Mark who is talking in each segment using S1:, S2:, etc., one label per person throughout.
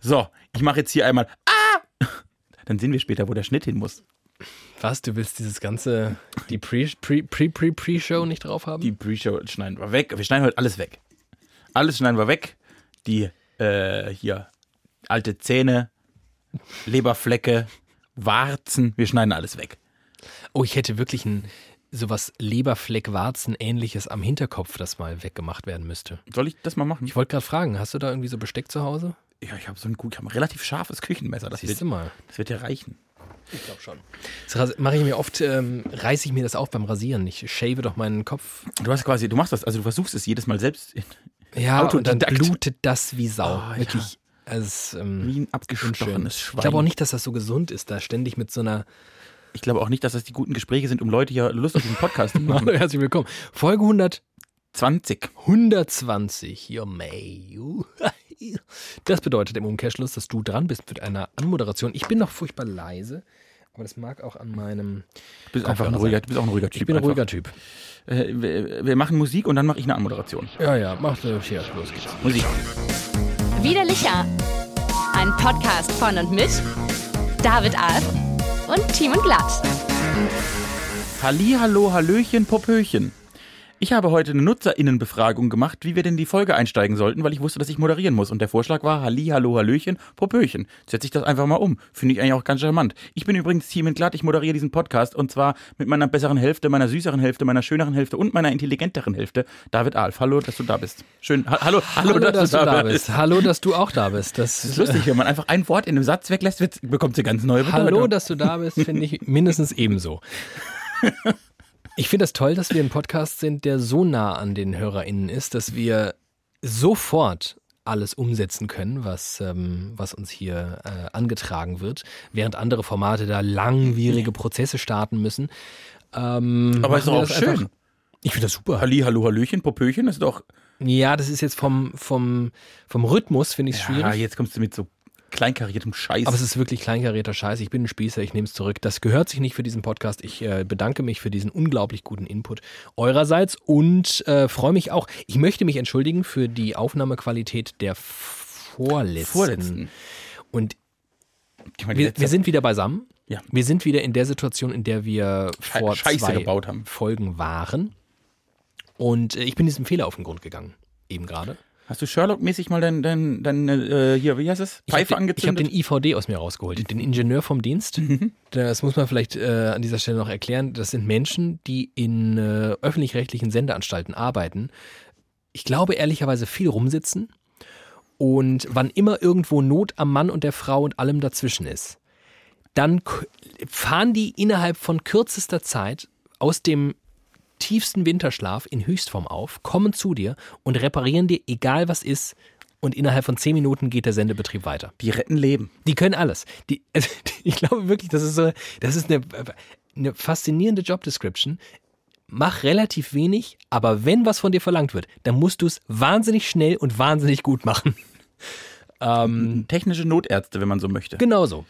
S1: So, ich mache jetzt hier einmal. Ah! Dann sehen wir später, wo der Schnitt hin muss.
S2: Was, du willst dieses ganze, die Pre-Show Pre, Pre, Pre, Pre nicht drauf haben?
S1: Die Pre-Show schneiden wir weg. Wir schneiden heute alles weg. Alles schneiden wir weg. Die, äh, hier, alte Zähne, Leberflecke, Warzen. Wir schneiden alles weg.
S2: Oh, ich hätte wirklich ein sowas Leberfleck-Warzen-ähnliches am Hinterkopf, das mal weggemacht werden müsste.
S1: Soll ich das mal machen?
S2: Ich wollte gerade fragen, hast du da irgendwie so Besteck zu Hause?
S1: Ja, ich habe so ein, gut, ich hab ein relativ scharfes Küchenmesser. Das
S2: Siehst
S1: wird,
S2: mal.
S1: das wird ja reichen.
S2: Ich glaube schon. Das mache ich mir oft, ähm, reiße ich mir das auf beim Rasieren. Ich shave doch meinen Kopf.
S1: Du hast quasi, du machst das, also du versuchst es jedes Mal selbst. In,
S2: Ja, und dann blutet das wie Sau.
S1: Oh, ja.
S2: Wirklich. Es ist, ähm,
S1: wie ein abgestochenes Schwein.
S2: Ich glaube auch nicht, dass das so gesund ist, da ständig mit so einer.
S1: Ich glaube auch nicht, dass das die guten Gespräche sind, um Leute hier Lust auf diesen Podcast zu machen.
S2: Hallo, herzlich willkommen. Folge 100,
S1: 20.
S2: 120. Yo, May. Das bedeutet im Umkehrschluss, dass du dran bist mit einer Anmoderation. Ich bin noch furchtbar leise, aber das mag auch an meinem.
S1: Du bist einfach ein ruhiger, du bist auch ein ruhiger Typ.
S2: Ich bin ein
S1: einfach.
S2: ruhiger Typ.
S1: Äh, wir, wir machen Musik und dann mache ich eine Anmoderation.
S2: Ja, ja, mach äh, hier, los geht's.
S1: Musik.
S3: Widerlicher. Ein Podcast von und mit David Alf und Timon Glatt.
S1: Halli, hallo, hallöchen, Popöchen. Ich habe heute eine Nutzerinnenbefragung gemacht, wie wir denn die Folge einsteigen sollten, weil ich wusste, dass ich moderieren muss. Und der Vorschlag war Halli, hallo, hallöchen, Popöchen. Setze ich das einfach mal um. Finde ich eigentlich auch ganz charmant. Ich bin übrigens Team Glatt, ich moderiere diesen Podcast und zwar mit meiner besseren Hälfte, meiner süßeren Hälfte, meiner schöneren Hälfte und meiner intelligenteren Hälfte, David Alf. Hallo, dass du da bist. Schön. Ha hallo, hallo,
S2: Hallo, dass, du da bist. Hallo, dass du auch da bist. Das
S1: Das ist lustig, wenn man einfach ein Wort in einem Satz weglässt, bekommt sie ganz neue Bedeutung.
S2: Hallo, dass du da bist, finde ich mindestens ebenso. Ich finde das toll, dass wir ein Podcast sind, der so nah an den HörerInnen ist, dass wir sofort alles umsetzen können, was, ähm, was uns hier äh, angetragen wird, während andere Formate da langwierige Prozesse starten müssen. Ähm,
S1: Aber ist doch auch
S2: das
S1: schön.
S2: einfach- Ich finde das super.
S1: Halli, hallo, hallöchen, Popöchen ist doch.
S2: Ja, das ist jetzt vom, vom, vom Rhythmus, finde ich
S1: Ja,
S2: schwierig.
S1: jetzt kommst du mit so kleinkariertem Scheiß.
S2: Aber es ist wirklich kleinkarierter Scheiß. Ich bin ein Spießer, ich nehme es zurück. Das gehört sich nicht für diesen Podcast. Ich äh, bedanke mich für diesen unglaublich guten Input eurerseits und äh, freue mich auch. Ich möchte mich entschuldigen für die Aufnahmequalität der vorletzten.
S1: Vorletzten.
S2: Und
S1: meine,
S2: wir, wir sind wieder beisammen.
S1: Ja.
S2: Wir sind wieder in der Situation, in der wir
S1: Sche-
S2: vor
S1: Scheiße
S2: zwei
S1: gebaut haben.
S2: Folgen waren. Und äh, ich bin diesem Fehler auf den Grund gegangen. Eben gerade.
S1: Hast du Sherlock-mäßig mal dein, dein, dein äh, hier, wie heißt es?
S2: Ich habe
S1: Pfeife
S2: den, ich
S1: angezündet?
S2: den IVD aus mir rausgeholt, den Ingenieur vom Dienst. Das muss man vielleicht äh, an dieser Stelle noch erklären. Das sind Menschen, die in äh, öffentlich-rechtlichen Sendeanstalten arbeiten. Ich glaube ehrlicherweise viel rumsitzen und wann immer irgendwo Not am Mann und der Frau und allem dazwischen ist, dann fahren die innerhalb von kürzester Zeit aus dem tiefsten Winterschlaf in Höchstform auf, kommen zu dir und reparieren dir, egal was ist, und innerhalb von zehn Minuten geht der Sendebetrieb weiter.
S1: die retten Leben.
S2: Die können alles. Die, also, ich glaube wirklich, das ist so, das ist eine, eine faszinierende Job Description. Mach relativ wenig, aber wenn was von dir verlangt wird, dann musst du es wahnsinnig schnell und wahnsinnig gut machen. Ähm,
S1: Technische Notärzte, wenn man so möchte.
S2: Genau so.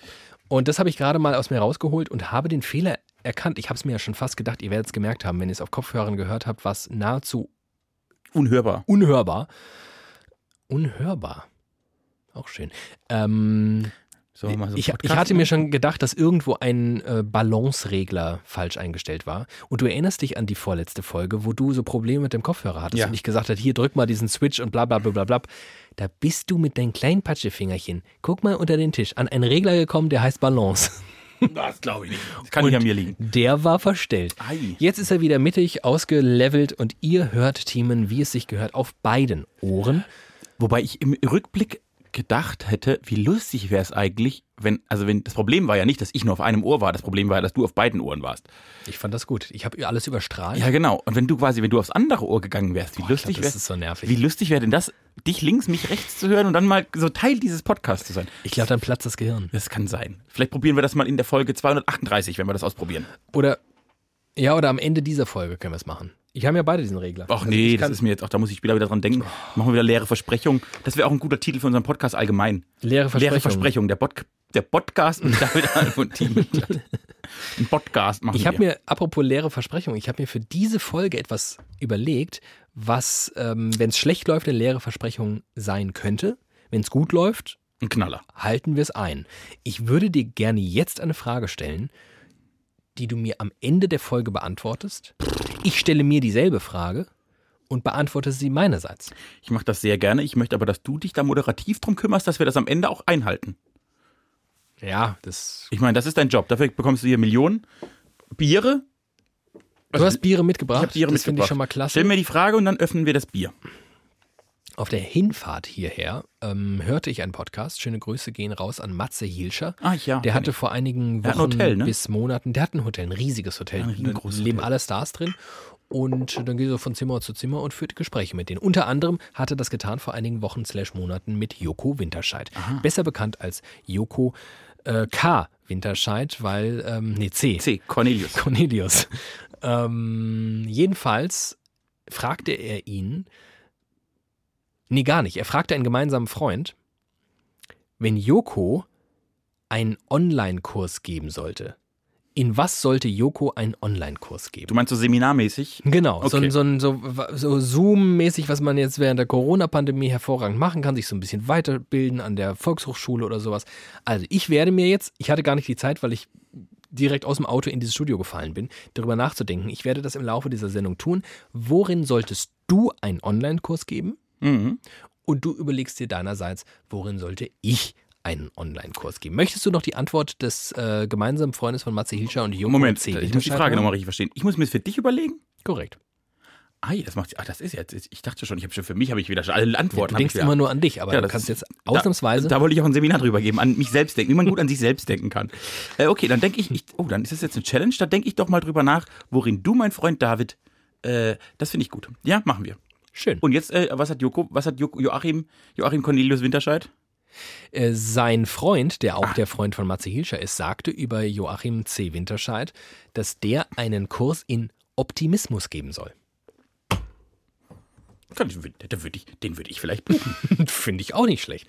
S2: Und das habe ich gerade mal aus mir rausgeholt und habe den Fehler erkannt. Ich habe es mir ja schon fast gedacht, ihr werdet es gemerkt haben, wenn ihr es auf Kopfhörern gehört habt, was nahezu
S1: Unhörbar.
S2: unhörbar. Unhörbar. Auch schön. Ähm,
S1: So, so
S2: ich, ich hatte mir schon gedacht, dass irgendwo ein äh, Balanceregler falsch eingestellt war. Und du erinnerst dich an die vorletzte Folge, wo du so Probleme mit dem Kopfhörer hattest
S1: Ja.
S2: und ich gesagt habe, hier drück mal diesen Switch und bla bla bla bla bla. Da bist du mit deinen kleinen Patschefingerchen, guck mal unter den Tisch, an einen Regler gekommen, der heißt Balance.
S1: Das glaube ich nicht. Das kann nicht an mir liegen.
S2: Der war verstellt.
S1: Ei.
S2: Jetzt ist er wieder mittig, ausgelevelt und ihr hört Themen, wie es sich gehört, auf beiden Ohren.
S1: Wobei ich im Rückblick gedacht hätte, wie lustig wäre es eigentlich, wenn, also wenn, das Problem war ja nicht, dass ich nur auf einem Ohr war, das Problem war ja, dass du auf beiden Ohren warst.
S2: Ich fand das gut. Ich habe alles überstrahlt.
S1: Ja, genau. Und wenn du quasi, wenn du aufs andere Ohr gegangen wärst, wie
S2: Boah,
S1: lustig wäre
S2: so nervig.
S1: Wie lustig wäre denn das, dich links, mich rechts zu hören und dann mal so Teil dieses Podcasts zu sein?
S2: Ich glaube, dann platzt das Gehirn.
S1: Das kann sein. Vielleicht probieren wir das mal in der Folge 238, wenn wir das ausprobieren.
S2: Oder ja, oder am Ende dieser Folge können wir es machen. Ich habe ja beide diesen Regler.
S1: Ach
S2: Also
S1: nee, das ist mir jetzt auch, da muss ich später wieder dran denken. Machen wir wieder leere Versprechung. Das wäre auch ein guter Titel für unseren Podcast allgemein.
S2: leere Versprechung.
S1: Leere Versprechung. Der, Pod, der Podcast mit David Alf und Team. Ein Podcast machen
S2: Ich habe mir, apropos leere Versprechung, ich habe mir für diese Folge etwas überlegt, was, ähm, wenn es schlecht läuft, eine leere Versprechung sein könnte. Wenn es gut läuft,
S1: Ein Knaller.
S2: halten wir es ein. Ich würde dir gerne jetzt eine Frage stellen, die du mir am Ende der Folge beantwortest. Ich stelle mir dieselbe Frage und beantworte sie meinerseits.
S1: Ich mache das sehr gerne. Ich möchte aber, dass du dich da moderativ drum kümmerst, dass wir das am Ende auch einhalten.
S2: Ja, das.
S1: Ich meine, das ist dein Job. Dafür bekommst du hier Millionen Biere.
S2: Du hast Biere mitgebracht.
S1: Ich habe Biere
S2: das finde ich
S1: mitgebracht.
S2: schon mal klasse.
S1: Stell mir die Frage und dann öffnen wir das Bier.
S2: Auf der Hinfahrt hierher ähm, hörte ich einen Podcast. Schöne Grüße gehen raus an Matze Hielscher.
S1: Ah, ja.
S2: Der hatte
S1: ich.
S2: vor einigen Wochen
S1: Hotel, ne?
S2: bis Monaten, der hat ein Hotel, ein riesiges Hotel.
S1: Ja, ein
S2: Da leben
S1: Hotel.
S2: alle Stars drin. Und dann geht er von Zimmer zu Zimmer und führt Gespräche mit denen. Unter anderem hat er das getan vor einigen Wochen slash Monaten mit Joko Winterscheid. Besser bekannt als Joko äh, K. Winterscheid, weil, ähm, nee, C.
S1: C. Cornelius.
S2: Cornelius. Ähm, jedenfalls fragte er ihn, nee, gar nicht, er fragte einen gemeinsamen Freund, wenn Joko einen Online-Kurs geben sollte, in was sollte Joko einen Online-Kurs geben?
S1: Du meinst so seminarmäßig?
S2: Genau, so,
S1: Okay.
S2: so, ein- so, so Zoom-mäßig, was man jetzt während der Corona-Pandemie hervorragend machen kann, sich so ein bisschen weiterbilden an der Volkshochschule oder sowas. Also ich werde mir jetzt, ich hatte gar nicht die Zeit, weil ich direkt aus dem Auto in dieses Studio gefallen bin, darüber nachzudenken. Ich werde das im Laufe dieser Sendung tun. Worin solltest du einen Online-Kurs geben?
S1: Mhm.
S2: Und du überlegst dir deinerseits, worin sollte ich einen Online-Kurs geben? Möchtest du noch die Antwort des äh, gemeinsamen Freundes von Matze Hilscher und Joko
S1: Moment,
S2: C.
S1: ich muss die Frage nochmal richtig verstehen. Ich muss mir das für dich überlegen?
S2: Korrekt.
S1: Ah, das macht, ah, das ist jetzt, ich dachte schon, ich habe schon für mich habe ich wieder schon alle Antworten.
S2: Du
S1: hab ich
S2: denkst immer nur an dich, aber
S1: Ja,
S2: du kannst jetzt ausnahmsweise.
S1: Da, da wollte ich auch ein Seminar drüber geben, an mich selbst denken, wie man gut an sich selbst denken kann. Äh, okay, dann denke ich, ich, oh, dann ist das jetzt eine Challenge, da denke ich doch mal drüber nach, worin du, mein Freund David, äh, das finde ich gut. Ja, machen wir.
S2: Schön.
S1: Und jetzt, äh, was hat Joko, was hat Joko, Joachim, Joachim Cornelius Winterscheid?
S2: Äh, sein Freund, der
S1: Ah.
S2: auch der Freund von Matze Hilscher ist, sagte über Joachim C. Winterscheid, dass der einen Kurs in Optimismus geben soll.
S1: Kann ich- Da würde ich, den würde ich vielleicht buchen.
S2: Finde ich auch nicht schlecht.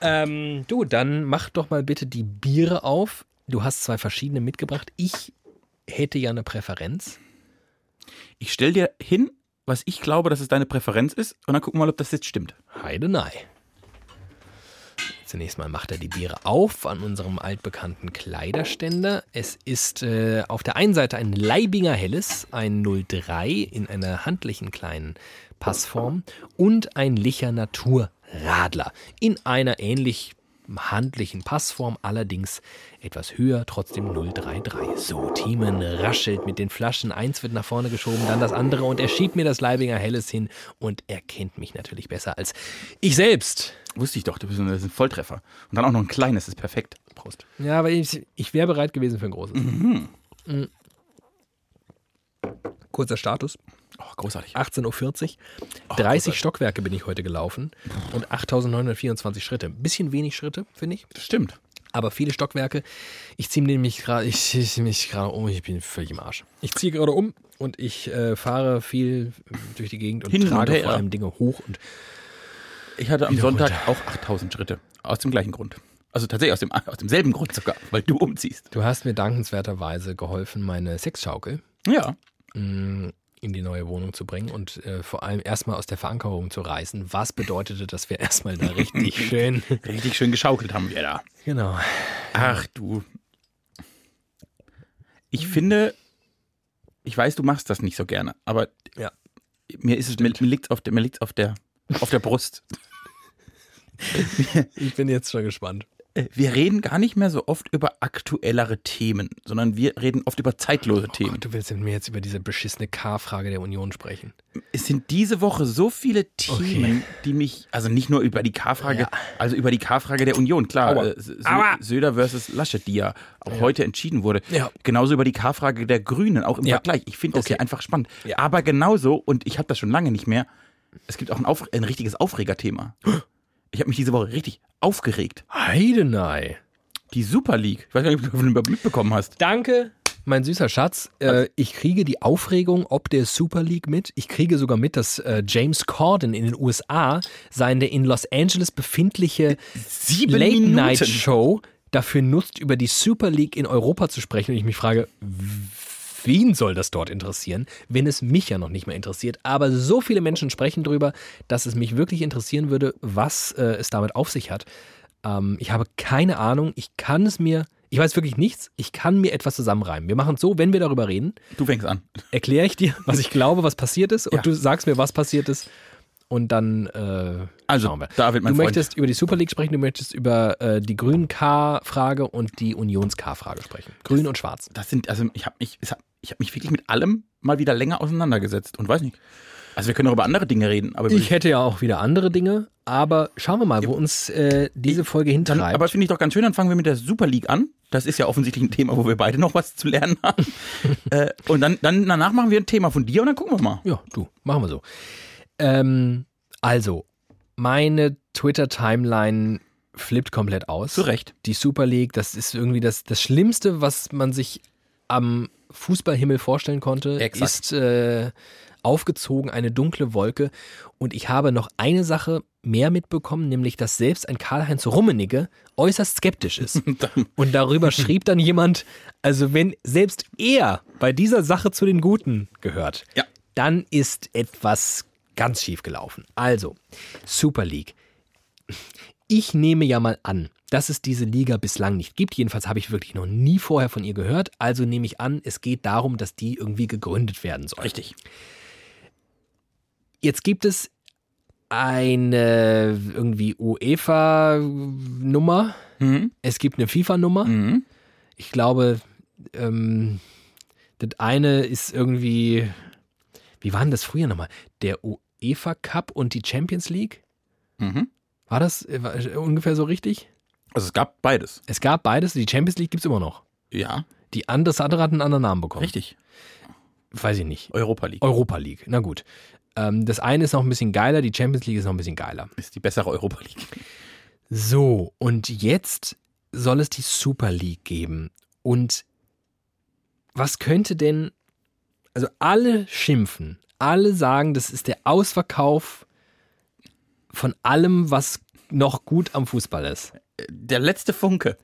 S2: Ähm, du, dann mach doch mal bitte die Biere auf. Du hast zwei verschiedene mitgebracht. Ich hätte ja eine Präferenz.
S1: Ich stell dir hin, was ich glaube, dass es deine Präferenz ist, und dann gucken wir mal, ob das jetzt stimmt.
S2: Heidenei. Zunächst mal macht er die Biere auf an unserem altbekannten Kleiderständer. Es ist äh, auf der einen Seite ein Leibinger Helles, ein 03 in einer handlichen kleinen Passform und ein Licher Naturradler in einer ähnlich handlichen Passform, allerdings etwas höher, trotzdem 033. So, Thiemen raschelt mit den Flaschen. Eins wird nach vorne geschoben, dann das andere und er schiebt mir das Leibinger Helles hin und er kennt mich natürlich besser als ich selbst.
S1: Wusste ich doch, du bist ein, Volltreffer. Und dann auch noch ein kleines, ist perfekt.
S2: Prost. Ja, aber ich, ich wäre bereit gewesen für ein großes. Mhm. Kurzer Status.
S1: Oh, großartig.
S2: 18.40 Uhr.
S1: Oh,
S2: 30 Stockwerke bin ich heute gelaufen und 8.924 Schritte. Ein bisschen wenig Schritte, finde ich.
S1: Das stimmt.
S2: Aber viele Stockwerke. Ich ziehe nämlich gerade, ich ziehe mich gerade um, ich bin völlig im Arsch. Ich ziehe gerade um und ich äh, fahre viel durch die Gegend und
S1: Hin und
S2: trage
S1: her.
S2: vor allem Dinge hoch und
S1: Ich hatte am Sonntag
S2: runter.
S1: auch 8000 Schritte. Aus dem gleichen Grund. Also tatsächlich aus, dem, aus demselben Grund sogar, weil du umziehst.
S2: du hast mir dankenswerterweise geholfen, meine Sexschaukel
S1: Ja.
S2: mh, in die neue Wohnung zu bringen und äh, vor allem erstmal aus der Verankerung zu reißen. Was bedeutete, dass wir erstmal da richtig schön.
S1: Richtig schön geschaukelt haben wir da.
S2: Genau.
S1: Ach du. Ich finde, ich weiß, du machst das nicht so gerne, aber
S2: Ja.
S1: mir ist es, mir, mir liegt's auf der, mir liegt's auf der, auf der Brust.
S2: Ich bin jetzt schon gespannt.
S1: Äh, Wir reden gar nicht mehr so oft über aktuellere Themen, sondern wir reden oft über zeitlose
S2: Oh
S1: Themen.
S2: Gott, du willst mit mir jetzt über diese beschissene K-Frage der Union sprechen.
S1: Es sind diese Woche so viele Themen, die mich, also nicht nur über die K-Frage,
S2: Ja.
S1: also über die K-Frage der Union, klar,
S2: Aua.
S1: äh,
S2: Aua.
S1: Söder versus Laschet, die ja auch heute entschieden wurde.
S2: Ja.
S1: Genauso über die K-Frage der Grünen, auch im
S2: Ja.
S1: Vergleich. Ich finde das
S2: Okay.
S1: ja einfach spannend.
S2: Ja.
S1: Aber genauso, und ich habe das schon lange nicht mehr, es gibt auch ein, ein richtiges Aufregerthema. Ich habe mich diese Woche richtig aufgeregt.
S2: Heidenei.
S1: Die Super League. Ich weiß gar nicht, ob du das mitbekommen hast.
S2: Danke, mein süßer Schatz. Äh, ich kriege die Aufregung ob der Super League mit. Ich kriege sogar mit, dass äh, James Corden in den USA seine in Los Angeles befindliche Late-Night-Show dafür nutzt, über die Super League in Europa zu sprechen. Und ich mich frage, wen soll das dort interessieren, wenn es mich ja noch nicht mehr interessiert? Aber so viele Menschen sprechen drüber, dass es mich wirklich interessieren würde, was äh, es damit auf sich hat. Ähm, ich habe keine Ahnung. Ich kann es mir, ich weiß wirklich nichts. Ich kann mir etwas zusammenreimen. Wir machen es so, wenn wir darüber reden,
S1: Du fängst an.
S2: erkläre ich dir, was ich glaube, was passiert ist, und
S1: Ja.
S2: du sagst mir, was passiert ist. Und dann äh,
S1: Also,
S2: schauen wir.
S1: David, mein
S2: du
S1: Freund.
S2: möchtest über die Super League sprechen, du möchtest über äh, die Grün-K-Frage und die Unions-K-Frage sprechen. Grün und Schwarz.
S1: Das sind, also ich habe mich, es hat- ich habe mich wirklich mit allem mal wieder länger auseinandergesetzt und weiß nicht. Also wir können auch über andere Dinge reden, aber
S2: Ich hätte ja auch wieder andere Dinge, aber schauen wir mal, wo uns äh, diese Folge
S1: Dann,
S2: hintreibt.
S1: aber finde ich doch ganz schön, dann fangen wir mit der Super League an. Das ist ja offensichtlich ein Thema, wo wir beide noch was zu lernen haben. äh, und dann, dann danach machen wir ein Thema von dir und dann gucken wir mal.
S2: ja, du, machen wir so. Ähm, also, meine Twitter-Timeline flippt komplett aus.
S1: Zu Recht.
S2: Die Super League, das ist irgendwie das, das Schlimmste, was man sich am Fußballhimmel vorstellen konnte,
S1: Exakt.
S2: ist äh, aufgezogen, eine dunkle Wolke. Und ich habe noch eine Sache mehr mitbekommen, nämlich, dass selbst ein Karl-Heinz Rummenigge äußerst skeptisch ist. Und darüber schrieb dann jemand, also wenn selbst er bei dieser Sache zu den Guten gehört,
S1: Ja.
S2: dann ist etwas ganz schief gelaufen. Also, Super League. Ich nehme ja mal an, dass es diese Liga bislang nicht gibt. Jedenfalls habe ich wirklich noch nie vorher von ihr gehört. Also nehme ich an, es geht darum, dass die irgendwie gegründet werden soll.
S1: Richtig.
S2: Jetzt gibt es eine irgendwie UEFA-Nummer.
S1: Mhm.
S2: Es gibt eine FIFA-Nummer.
S1: Mhm.
S2: Ich glaube, ähm, das eine ist irgendwie, wie war denn das früher nochmal? Der UEFA Cup und die Champions League?
S1: Mhm.
S2: War das äh, war ungefähr so richtig?
S1: Also es gab beides.
S2: Es gab beides. Die Champions League gibt es immer noch.
S1: Ja,
S2: Die andere, das andere hat einen anderen Namen bekommen.
S1: richtig.
S2: Weiß ich nicht.
S1: Europa League
S2: Europa League. Na gut. Ähm, das eine ist noch ein bisschen geiler, die Champions League ist noch ein bisschen geiler.
S1: ist die bessere Europa League.
S2: So, und jetzt soll es die Super League geben. Und was könnte denn, also alle schimpfen, alle sagen, das ist der Ausverkauf von allem, was noch gut am Fußball ist.
S1: Der letzte Funke.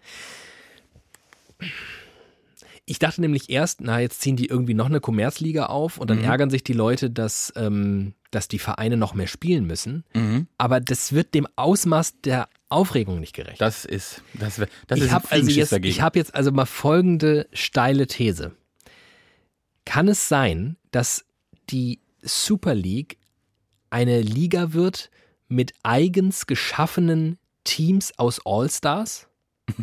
S2: Ich dachte nämlich erst, na, jetzt ziehen die irgendwie noch eine Kommerzliga auf und dann
S1: Mhm.
S2: ärgern sich die Leute, dass, ähm, dass die Vereine noch mehr spielen müssen.
S1: Mhm.
S2: Aber das wird dem Ausmaß der Aufregung nicht gerecht.
S1: Das ist, das, das
S2: ich
S1: ist
S2: habe also jetzt,
S1: dagegen.
S2: ich habe jetzt also mal folgende steile These. Kann es sein, dass die Super League eine Liga wird mit eigens geschaffenen Teams aus All-Stars?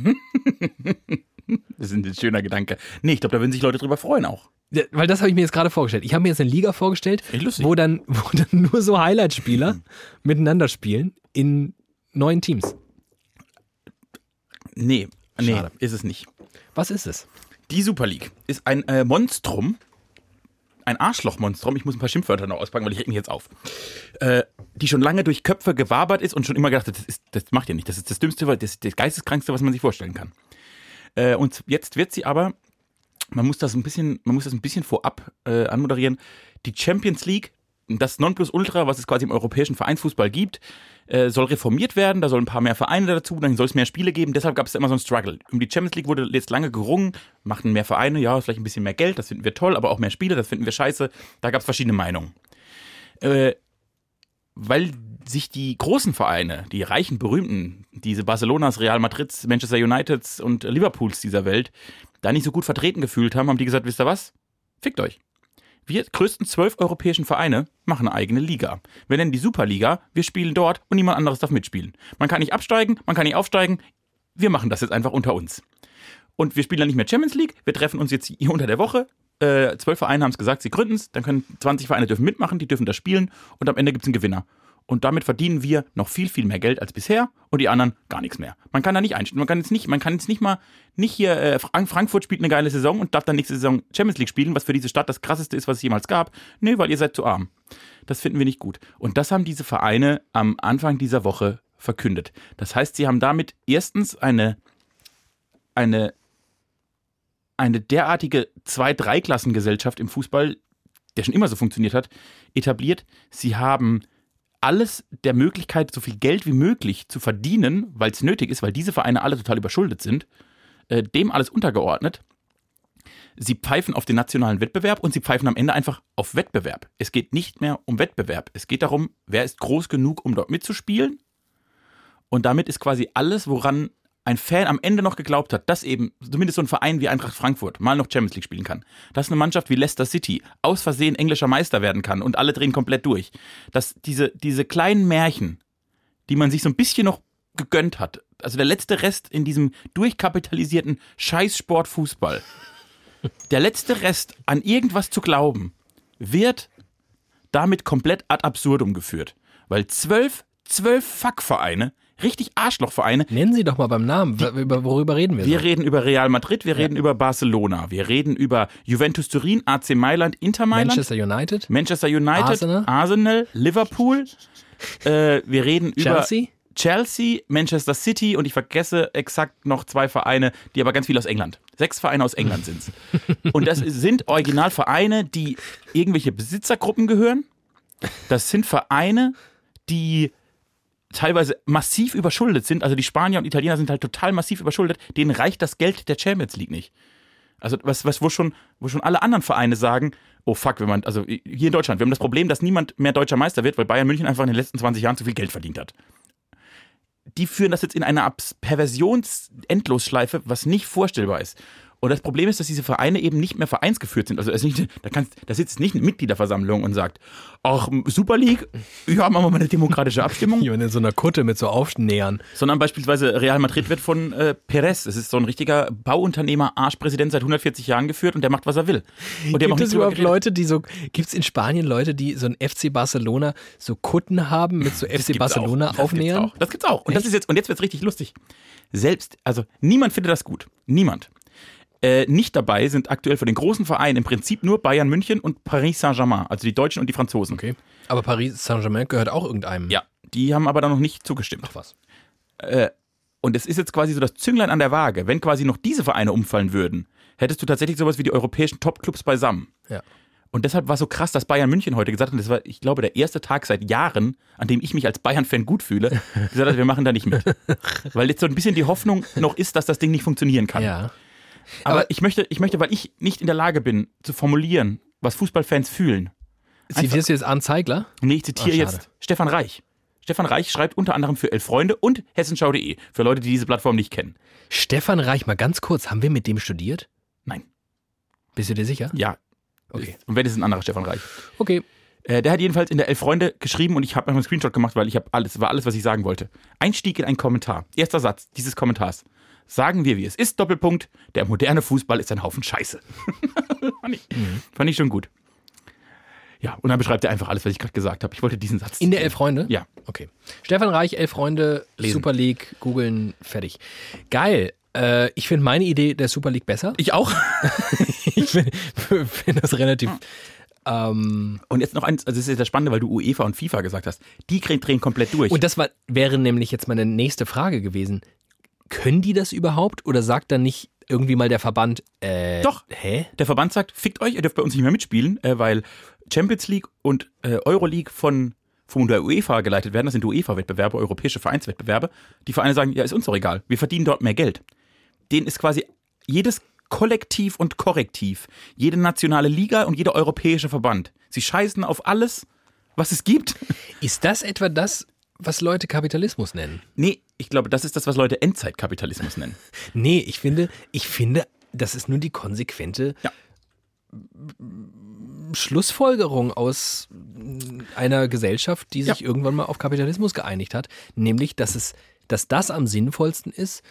S1: das ist ein schöner Gedanke. Nee, ich glaube, da würden sich Leute drüber freuen auch.
S2: Ja, Weil das habe ich mir jetzt gerade vorgestellt. Ich habe mir jetzt eine Liga vorgestellt, wo dann, wo dann nur so Highlight-Spieler miteinander spielen in neuen Teams.
S1: Nee, nee,
S2: Schade.
S1: ist es nicht.
S2: Was ist es?
S1: Die Super League ist ein äh, Monstrum, ein Arschlochmonstrum, ich muss ein paar Schimpfwörter noch auspacken, weil ich reg mich jetzt auf, äh, die schon lange durch Köpfe gewabert ist und schon immer gedacht hat, das, ist, das macht ihr nicht, das ist das Dümmste, das das Geisteskrankste, was man sich vorstellen kann. Äh, und jetzt wird sie aber, man muss das ein bisschen, man muss das ein bisschen vorab äh, anmoderieren, die Champions League, das Nonplusultra, was es quasi im europäischen Vereinsfußball gibt, äh, soll reformiert werden, da sollen ein paar mehr Vereine dazu, dann soll es mehr Spiele geben, deshalb gab es immer so einen Struggle. Um die Champions League wurde jetzt lange gerungen, machten mehr Vereine, ja, vielleicht ein bisschen mehr Geld, das finden wir toll, aber auch mehr Spiele, das finden wir scheiße, da gab es verschiedene Meinungen. Äh, weil sich die großen Vereine, die reichen, berühmten, diese Barcelonas, Real Madrids, Manchester Uniteds und Liverpools dieser Welt, da nicht so gut vertreten gefühlt haben, haben die gesagt, wisst ihr was? Fickt euch. Wir größten zwölf europäischen Vereine machen eine eigene Liga. Wir nennen die Superliga, wir spielen dort und niemand anderes darf mitspielen. Man kann nicht absteigen, man kann nicht aufsteigen. Wir machen das jetzt einfach unter uns. Und wir spielen dann nicht mehr Champions League, wir treffen uns jetzt hier unter der Woche. Äh, zwölf Vereine haben es gesagt, sie gründen es, dann können 20 Vereine dürfen mitmachen, die dürfen das spielen und am Ende gibt es einen Gewinner. Und damit verdienen wir noch viel, viel mehr Geld als bisher und die anderen gar nichts mehr. Man kann da nicht einstellen. Man kann jetzt nicht, man kann jetzt nicht mal, nicht hier, äh, Frank- Frankfurt spielt eine geile Saison und darf dann nächste Saison Champions League spielen, was für diese Stadt das krasseste ist, was es jemals gab. Nee, weil ihr seid zu arm. Das finden wir nicht gut. Und das haben diese Vereine am Anfang dieser Woche verkündet. Das heißt, sie haben damit erstens eine, eine, eine derartige Zwei-Drei-Klassen-Gesellschaft im Fußball, der schon immer so funktioniert hat, etabliert. Sie haben alles der Möglichkeit, so viel Geld wie möglich zu verdienen, weil es nötig ist, weil diese Vereine alle total überschuldet sind, äh, dem alles untergeordnet. Sie pfeifen auf den nationalen Wettbewerb und sie pfeifen am Ende einfach auf Wettbewerb. Es geht nicht mehr um Wettbewerb. Es geht darum, wer ist groß genug, um dort mitzuspielen Und damit ist quasi alles, woran ein Fan am Ende noch geglaubt hat, dass eben zumindest so ein Verein wie Eintracht Frankfurt mal noch Champions League spielen kann, dass eine Mannschaft wie Leicester City aus Versehen englischer Meister werden kann und alle drehen komplett durch, dass diese, diese kleinen Märchen, die man sich so ein bisschen noch gegönnt hat, also der letzte Rest in diesem durchkapitalisierten Scheißsport Fußball, der letzte Rest an irgendwas zu glauben, wird damit komplett ad absurdum geführt. Weil zwölf, zwölf Fuckvereine, richtig Arschlochvereine,
S2: Nennen Sie doch mal beim Namen. Über, worüber reden wir?
S1: wir
S2: so?
S1: reden über Real Madrid, wir reden über Barcelona, wir reden über Juventus Turin, AC Mailand, Inter Mailand,
S2: Manchester United?
S1: Manchester United,
S2: Arsenal.
S1: Arsenal, Liverpool. Äh, wir reden über
S2: Chelsea?
S1: Chelsea, Manchester City und ich vergesse exakt noch zwei Vereine, die aber ganz viel aus England. Sechs Vereine aus England sind's. Und das sind Originalvereine, die irgendwelche Besitzergruppen gehören. Das sind Vereine, die teilweise massiv überschuldet sind. Also die Spanier und Italiener sind halt total massiv überschuldet. Denen reicht das Geld der Champions League nicht. Also was, was wo schon, wo schon alle anderen Vereine sagen, oh fuck, wenn man, also hier in Deutschland, wir haben das Problem, dass niemand mehr deutscher Meister wird, weil Bayern München einfach in den letzten 20 Jahren zu viel Geld verdient hat. Die führen das jetzt in eine Abs- Perversions-Endlosschleife, was nicht vorstellbar ist. Und das Problem ist, dass diese Vereine eben nicht mehr vereinsgeführt sind. Also nicht, da, kannst, da sitzt nicht eine Mitgliederversammlung und sagt, ach, Super League, ja, machen wir mal eine demokratische Abstimmung.
S2: Jemand in so einer Kutte mit so Aufnähern.
S1: Sondern beispielsweise Real Madrid wird von äh, Perez. Das ist so ein richtiger Bauunternehmer, Arschpräsident seit 140 Jahren geführt und der macht, was er will. Und
S2: Gibt es überhaupt. Leute, die so, gibt es in Spanien Leute, die so ein FC Barcelona so Kutten haben mit so
S1: Das
S2: FC Barcelona
S1: auch. Das
S2: Aufnähern?
S1: Gibt's auch. Das gibt's auch. Und das ist jetzt, und jetzt wird's richtig lustig. Selbst, also niemand findet das gut. Niemand. Äh, nicht dabei sind aktuell für den großen Verein im Prinzip nur Bayern München und Paris Saint-Germain, also die Deutschen und die Franzosen.
S2: Okay. Aber Paris Saint-Germain gehört auch irgendeinem.
S1: Ja, die haben aber dann noch nicht zugestimmt.
S2: Ach was.
S1: Und es ist jetzt quasi so das Zünglein an der Waage. Wenn quasi noch diese Vereine umfallen würden, hättest du tatsächlich sowas wie die europäischen Topclubs beisammen.
S2: Ja.
S1: Und deshalb war so krass, dass Bayern München heute gesagt hat, das war, ich glaube, der erste Tag seit Jahren, an dem ich mich als Bayern-Fan gut fühle, gesagt hat, wir machen da nicht mit. Weil jetzt so ein bisschen die Hoffnung noch ist, dass das Ding nicht funktionieren kann.
S2: Ja.
S1: Aber,
S2: Aber-
S1: ich möchte, ich möchte, weil ich nicht in der Lage bin, zu formulieren, was Fußballfans fühlen.
S2: Zitierst du jetzt Arndt Zeigler?
S1: Nee, ich zitiere
S2: schade.
S1: jetzt Stefan Reich. Stefan Reich schreibt unter anderem für Elf Freunde und hessenschau.de, für Leute, die diese Plattform nicht kennen.
S2: Stefan Reich, mal ganz kurz, haben wir mit dem studiert?
S1: Nein.
S2: Bist du dir sicher?
S1: Ja.
S2: Okay.
S1: Und wenn, ist ein anderer Stefan Reich.
S2: Okay.
S1: Äh, der hat jedenfalls in der Elf Freunde geschrieben und ich habe noch einen Screenshot gemacht, weil ich habe alles, war alles, was ich sagen wollte. Einstieg in einen Kommentar. Erster Satz dieses Kommentars. Sagen wir, wie es ist, Doppelpunkt, der moderne Fußball ist ein Haufen Scheiße. fand, ich, fand ich schon gut. Ja, und dann beschreibt er einfach alles, was ich gerade gesagt habe. Ich wollte diesen Satz.
S2: In der Elf Freunde?
S1: Ja.
S2: Okay. Stefan Reich, Elf Freunde,
S1: Lesen.
S2: Super League, googeln, fertig. Geil. Äh, ich finde meine Idee der Super League besser.
S1: Ich auch.
S2: Ich finde find das relativ. Ähm,
S1: Und jetzt noch eins, also das ist das Spannende, weil du UEFA und FIFA gesagt hast. Die drehen komplett durch.
S2: und das war, wäre nämlich jetzt meine nächste Frage gewesen. Können die das überhaupt oder sagt dann nicht irgendwie mal der Verband, äh,
S1: Doch.
S2: hä?
S1: Der Verband sagt, fickt euch, ihr dürft bei uns nicht mehr mitspielen, äh, weil Champions League und äh, Euroleague von, von der UEFA geleitet werden. Das sind UEFA-Wettbewerbe, europäische Vereinswettbewerbe. Die Vereine sagen, ja, ist uns doch egal. Wir verdienen dort mehr Geld. Denen ist quasi jedes Kollektiv und Korrektiv, jede nationale Liga und jeder europäische Verband. Sie scheißen auf alles, was es gibt.
S2: Ist das etwa das, was Leute Kapitalismus nennen?
S1: Nee, ich glaube, das ist das, was Leute Endzeitkapitalismus nennen.
S2: Nee, ich finde, ich finde, das ist nur die konsequente
S1: Ja.
S2: Schlussfolgerung aus einer Gesellschaft, die sich
S1: Ja.
S2: irgendwann mal auf Kapitalismus geeinigt hat, nämlich, dass es, dass das am sinnvollsten ist,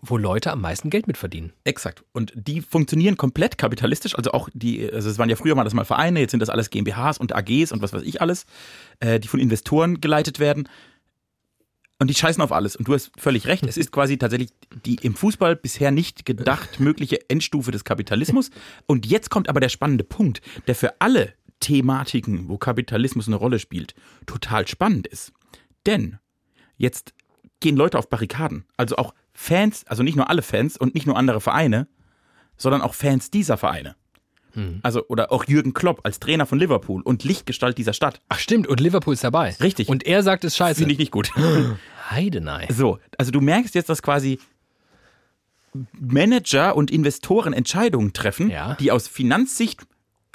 S2: wo Leute am meisten Geld mitverdienen.
S1: Exakt. Und die funktionieren komplett kapitalistisch. Also auch die, also es waren ja früher mal das mal Vereine, jetzt sind das alles GmbHs und AGs und was weiß ich alles, äh, die von Investoren geleitet werden. Und die scheißen auf alles. Und du hast völlig recht. Es ist quasi tatsächlich die im Fußball bisher nicht gedacht mögliche Endstufe des Kapitalismus. Und jetzt kommt aber der spannende Punkt, der für alle Thematiken, wo Kapitalismus eine Rolle spielt, total spannend ist. Denn jetzt gehen Leute auf Barrikaden. Also auch Fans, also nicht nur alle Fans und nicht nur andere Vereine, sondern auch Fans dieser Vereine. Also, oder auch Jürgen Klopp als Trainer von Liverpool und Lichtgestalt dieser Stadt.
S2: Ach stimmt, und Liverpool ist dabei.
S1: Richtig.
S2: Und er sagt es scheiße.
S1: Finde ich nicht gut.
S2: Heidenei.
S1: So, also du merkst jetzt, dass quasi Manager und Investoren Entscheidungen treffen,
S2: Ja.
S1: die aus Finanzsicht,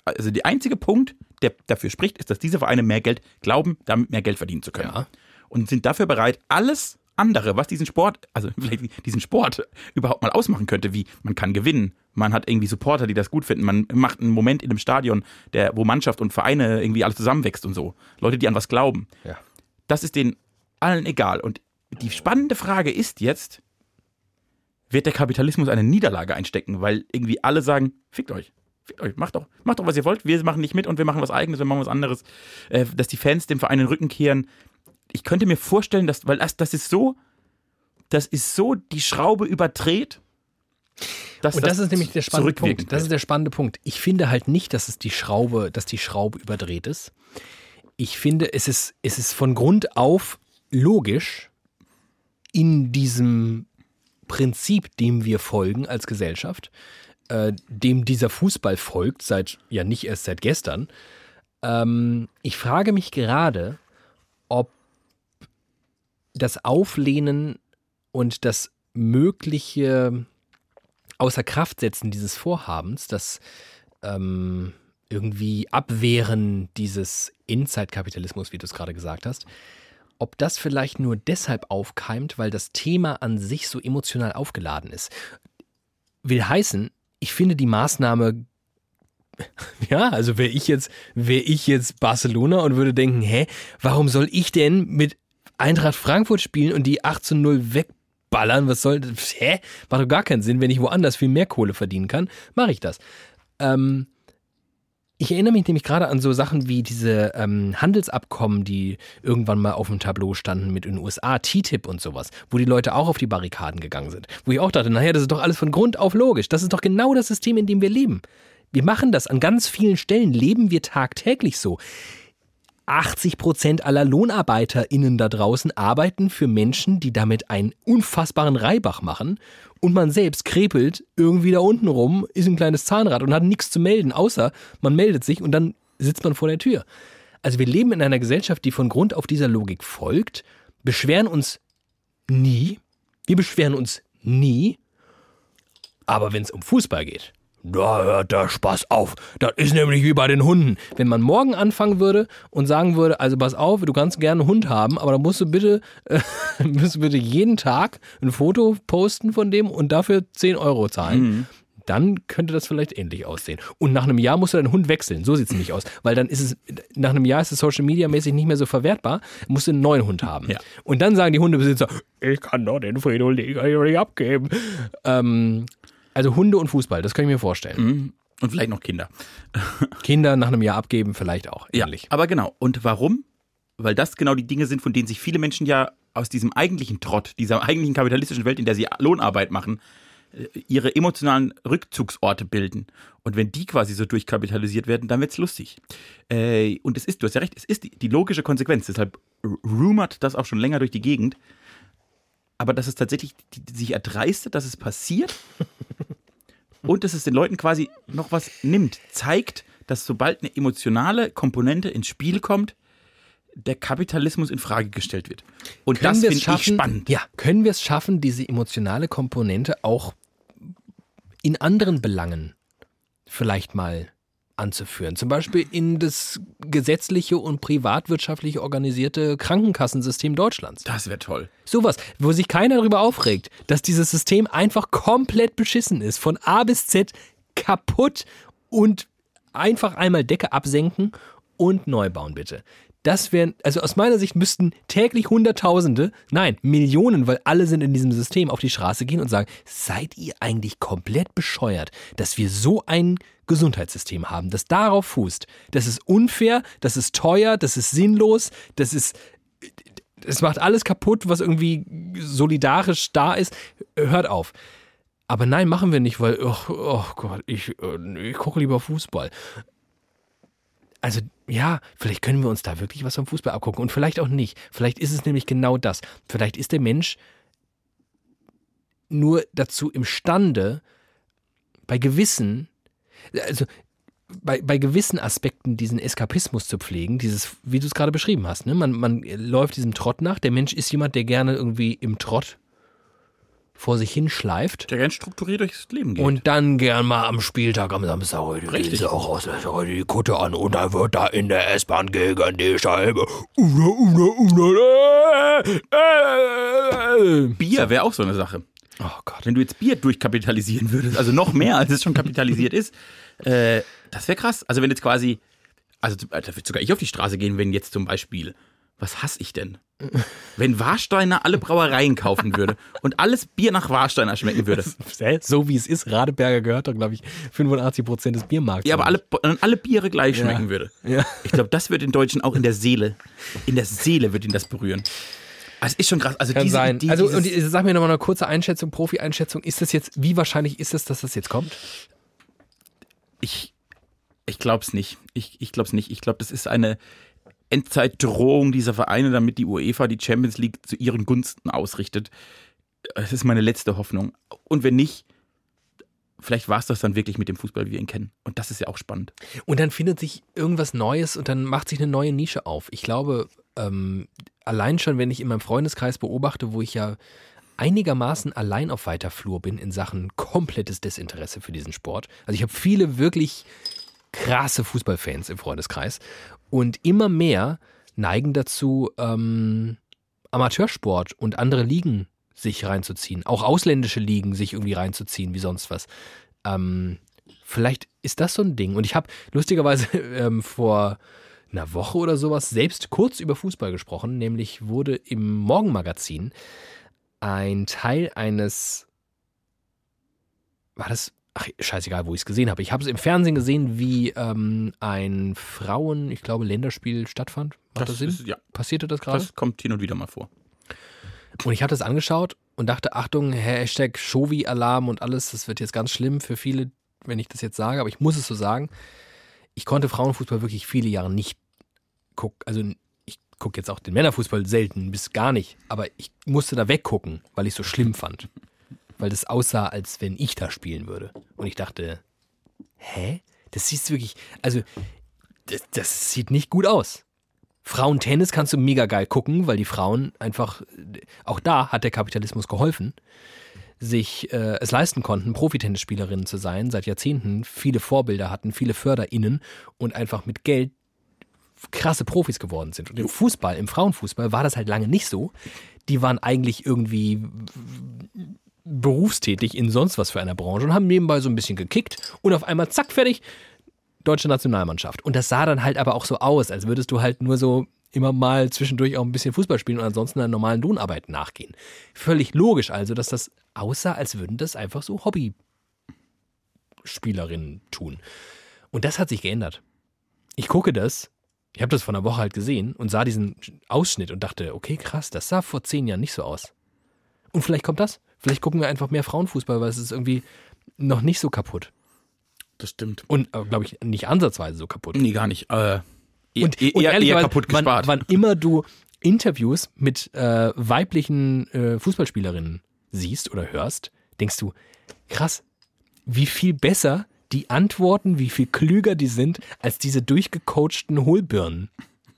S1: also der einzige Punkt, der dafür spricht, ist, dass diese Vereine mehr Geld glauben, damit mehr Geld verdienen zu können.
S2: Ja.
S1: Und sind dafür bereit, alles andere, was diesen Sport, also vielleicht diesen Sport überhaupt mal ausmachen könnte, wie man kann gewinnen, man hat irgendwie Supporter, die das gut finden, man macht einen Moment in einem Stadion, der, wo Mannschaft und Vereine irgendwie alles zusammenwächst und so. Leute, die an was glauben.
S2: Ja.
S1: Das ist denen allen egal. Und die spannende Frage ist jetzt, wird der Kapitalismus eine Niederlage einstecken, weil irgendwie alle sagen, fickt euch. Fickt euch, macht doch, macht doch, was ihr wollt. Wir machen nicht mit und wir machen was eigenes, wir machen was anderes. Äh, dass die Fans dem Verein den Rücken kehren. Ich könnte mir vorstellen, dass, weil das, das ist so, das ist so die Schraube überdreht. dass
S2: Und das, ist nämlich der spannende Punkt. Das ist der spannende Punkt. Ich finde halt nicht, dass es die Schraube, dass die Schraube überdreht ist. Ich finde, es ist, es ist von Grund auf logisch in diesem Prinzip, dem wir folgen als Gesellschaft, äh, dem dieser Fußball folgt, seit, ja nicht erst seit gestern. Ähm, ich frage mich gerade, ob das Auflehnen und das mögliche außer Kraft setzen dieses Vorhabens, das ähm, irgendwie Abwehren dieses Inside-Kapitalismus, wie du es gerade gesagt hast, ob das vielleicht nur deshalb aufkeimt, weil das Thema an sich so emotional aufgeladen ist. Will heißen, ich finde die Maßnahme ja, also wäre ich jetzt, wäre ich jetzt Barcelona und würde denken, hä, warum soll ich denn mit Eintracht Frankfurt spielen und die 8 zu 0 wegballern? Was soll das? Hä? Macht doch gar keinen Sinn, wenn ich woanders viel mehr Kohle verdienen kann, mache ich das. Ähm, ich erinnere mich nämlich gerade an so Sachen wie diese ähm, Handelsabkommen, die irgendwann mal auf dem Tableau standen mit den USA, TTIP und sowas, wo die Leute auch auf die Barrikaden gegangen sind. Wo ich auch dachte, naja, das ist doch alles von Grund auf logisch. Das ist doch genau das System, in dem wir leben. Wir machen das an ganz vielen Stellen, leben wir tagtäglich so. 80 Prozent aller LohnarbeiterInnen da draußen arbeiten für Menschen, die damit einen unfassbaren Reibach machen. Und man selbst krepelt irgendwie da unten rum, ist ein kleines Zahnrad und hat nichts zu melden, außer man meldet sich und dann sitzt man vor der Tür. Also wir leben in einer Gesellschaft, die von Grund auf dieser Logik folgt, beschweren uns nie, wir beschweren uns nie, aber wenn es um Fußball geht, da hört der Spaß auf. Das ist nämlich wie bei den Hunden. Wenn man morgen anfangen würde und sagen würde, also pass auf, du kannst gerne einen Hund haben, aber dann musst du bitte, äh, musst du bitte jeden Tag ein Foto posten von dem und dafür 10 Euro zahlen. Dann könnte das vielleicht ähnlich aussehen. Und nach einem Jahr musst du deinen Hund wechseln. So sieht es nämlich aus. Weil dann ist es, nach einem Jahr ist es Social Media mäßig nicht mehr so verwertbar. Musst du einen neuen Hund haben.
S1: Ja.
S2: Und dann sagen die Hundebesitzer, ich kann doch den hier nicht abgeben. Ähm, also Hunde und Fußball, das kann ich mir vorstellen.
S1: Mhm. Und vielleicht noch Kinder.
S2: Kinder nach einem Jahr abgeben, vielleicht auch. Ähnlich.
S1: Ja, aber genau. Und warum? Weil das genau die Dinge sind, von denen sich viele Menschen ja aus diesem eigentlichen Trott, dieser eigentlichen kapitalistischen Welt, in der sie Lohnarbeit machen, äh, ihre emotionalen Rückzugsorte bilden. Und wenn die quasi so durchkapitalisiert werden, dann wird's lustig. Äh, und es ist, du hast ja recht, es ist die, die logische Konsequenz. Deshalb rumort das auch schon länger durch die Gegend. Aber dass es tatsächlich die, die sich erdreistet, dass es passiert und dass es den Leuten quasi noch was nimmt, zeigt, dass sobald eine emotionale Komponente ins Spiel kommt, der Kapitalismus in Frage gestellt wird. Und
S2: Können
S1: das finde ich spannend.
S2: Ja, können wir es schaffen, diese emotionale Komponente auch in anderen Belangen vielleicht mal anzuführen? Zum Beispiel in das gesetzliche und privatwirtschaftlich organisierte Krankenkassensystem Deutschlands.
S1: Das wäre toll.
S2: Sowas, wo sich keiner darüber aufregt, dass dieses System einfach komplett beschissen ist, von A bis Z kaputt und einfach einmal Decke absenken und neu bauen, bitte. Das wären, also aus meiner Sicht müssten täglich Hunderttausende, nein, Millionen, weil alle sind in diesem System, auf die Straße gehen und sagen, seid ihr eigentlich komplett bescheuert, dass wir so ein Gesundheitssystem haben, das darauf fußt. Das ist unfair, das ist teuer, das ist sinnlos, das ist es macht alles kaputt, was irgendwie solidarisch da ist. Hört auf. Aber nein, machen wir nicht, weil, oh, oh Gott, ich, äh, ich gucke lieber Fußball. Also ja, vielleicht können wir uns da wirklich was vom Fußball abgucken und vielleicht auch nicht. Vielleicht ist es nämlich genau das. Vielleicht ist der Mensch nur dazu imstande, bei gewissen, also bei, bei gewissen Aspekten diesen Eskapismus zu pflegen, dieses, wie du es gerade beschrieben hast, ne? man, man läuft diesem Trott nach. Der Mensch ist jemand, der gerne irgendwie im Trott vor sich hinschleift.
S1: Der ganz strukturiert durchs Leben geht.
S2: Und dann gern mal am Spieltag am Samstag heute
S1: Richtig.
S2: sie auch raus, lässt heute die Kutte an und dann wird da in der S-Bahn gegen die Scheibe.
S1: Bier wäre auch so eine Sache.
S2: Oh Gott.
S1: Wenn du jetzt Bier durchkapitalisieren würdest, also noch mehr, als es schon kapitalisiert ist, äh, das wäre krass. Also wenn jetzt quasi, also da würde sogar ich auf die Straße gehen, wenn jetzt zum Beispiel, was hasse ich denn? Wenn Warsteiner alle Brauereien kaufen würde und alles Bier nach Warsteiner schmecken würde.
S2: So wie es ist, Radeberger gehört doch, glaube ich, 85 Prozent des Biermarkts.
S1: Ja, aber alle, alle Biere gleich
S2: Ja.
S1: schmecken würde.
S2: Ja.
S1: Ich glaube, das wird den Deutschen auch in der Seele, in der Seele wird ihn das berühren. Also es ist schon krass. Also
S2: Kann
S1: diese
S2: sein.
S1: Idee,
S2: also, und sag mir nochmal eine kurze Einschätzung, Profi-Einschätzung. Ist das jetzt, wie wahrscheinlich ist es, dass das jetzt kommt?
S1: ich, ich glaube es nicht. Ich, ich glaube es nicht. Ich glaube, das ist eine Endzeitdrohung dieser Vereine, damit die UEFA die Champions League zu ihren Gunsten ausrichtet. Das ist meine letzte Hoffnung. Und wenn nicht, vielleicht war es das dann wirklich mit dem Fußball, wie wir ihn kennen. Und das ist ja auch spannend.
S2: Und dann findet sich irgendwas Neues und dann macht sich eine neue Nische auf. Ich glaube, ähm, allein schon, wenn ich in meinem Freundeskreis beobachte, wo ich ja einigermaßen allein auf weiter Flur bin in Sachen komplettes Desinteresse für diesen Sport. Also ich habe viele wirklich krasse Fußballfans im Freundeskreis und immer mehr neigen dazu, ähm, Amateursport und andere Ligen sich reinzuziehen, auch ausländische Ligen sich irgendwie reinzuziehen, wie sonst was. Ähm, vielleicht ist das so ein Ding. Und ich habe lustigerweise ähm, vor einer Woche oder sowas selbst kurz über Fußball gesprochen, nämlich wurde im Morgenmagazin ein Teil eines, war das, ach scheißegal, wo ich es gesehen habe. Ich habe es im Fernsehen gesehen, wie ähm, ein Frauen, ich glaube, Länderspiel stattfand. Macht das, Sinn?
S1: ist, ja,
S2: Passierte das gerade?
S1: das kommt hin und wieder mal vor.
S2: Und ich habe das angeschaut und dachte, Achtung, Hashtag Shovi-Alarm und alles, das wird jetzt ganz schlimm für viele, wenn ich das jetzt sage, aber ich muss es so sagen. Ich konnte Frauenfußball wirklich viele Jahre nicht gucken. Also ich gucke jetzt auch den Männerfußball selten, bis gar nicht. Aber ich musste da weggucken, weil ich es so schlimm fand. Weil das aussah, als wenn ich da spielen würde. Und ich dachte, hä? Das sieht wirklich, also das, das sieht nicht gut aus. Frauentennis kannst du mega geil gucken, weil die Frauen einfach, auch da hat der Kapitalismus geholfen, sich äh, es leisten konnten, Profitennisspielerinnen zu sein, seit Jahrzehnten viele Vorbilder hatten, viele FörderInnen und einfach mit Geld krasse Profis geworden sind. Und im Fußball, im Frauenfußball war das halt lange nicht so. Die waren eigentlich irgendwie berufstätig in sonst was für einer Branche und haben nebenbei so ein bisschen gekickt und auf einmal zack, fertig, deutsche Nationalmannschaft. Und das sah dann halt aber auch so aus, als würdest du halt nur so immer mal zwischendurch auch ein bisschen Fußball spielen und ansonsten einer normalen Lohnarbeit nachgehen. Völlig logisch also, dass das aussah, als würden das einfach so Hobbyspielerinnen tun. Und das hat sich geändert. Ich gucke das, ich habe das vor einer Woche halt gesehen und sah diesen Ausschnitt und dachte, okay, krass, das sah vor zehn Jahren nicht so aus. Und vielleicht kommt das. Vielleicht gucken wir einfach mehr Frauenfußball, weil es ist irgendwie noch nicht so kaputt.
S1: Das stimmt.
S2: Und, glaube ich, nicht ansatzweise so kaputt.
S1: Nee, gar nicht. Äh, eher,
S2: Und,
S1: eher,
S2: und
S1: eher
S2: ehrlicherweise,
S1: kaputt
S2: wann,
S1: gespart.
S2: wann immer du Interviews mit äh, weiblichen äh, Fußballspielerinnen siehst oder hörst, denkst du, krass, wie viel besser die antworten, wie viel klüger die sind, als diese durchgecoachten Hohlbirnen.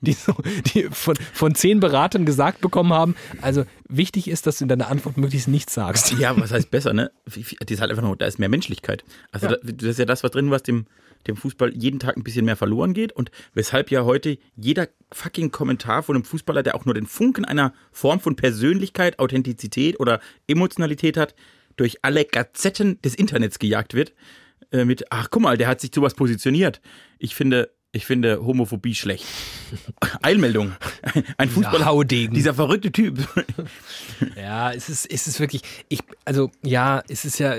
S2: Die, so, die von, von zehn Beratern gesagt bekommen haben. Also wichtig ist, dass du in deiner Antwort möglichst nichts sagst.
S1: Ja, was heißt besser, ne? Das ist halt einfach nur, da ist mehr Menschlichkeit. Also
S2: Ja.
S1: da, das ist ja das, was drin, was dem, dem Fußball jeden Tag ein bisschen mehr verloren geht und weshalb ja heute jeder fucking Kommentar von einem Fußballer, der auch nur den Funken einer Form von Persönlichkeit, Authentizität oder Emotionalität hat, durch alle Gazetten des Internets gejagt wird äh, mit, ach guck mal, der hat sich zu was positioniert. Ich finde, ich finde Homophobie schlecht. Eilmeldung. Ein Fußballer,
S2: Haudegen.
S1: dieser verrückte Typ.
S2: Ja, es ist, es ist wirklich, ich, also ja, es ist ja,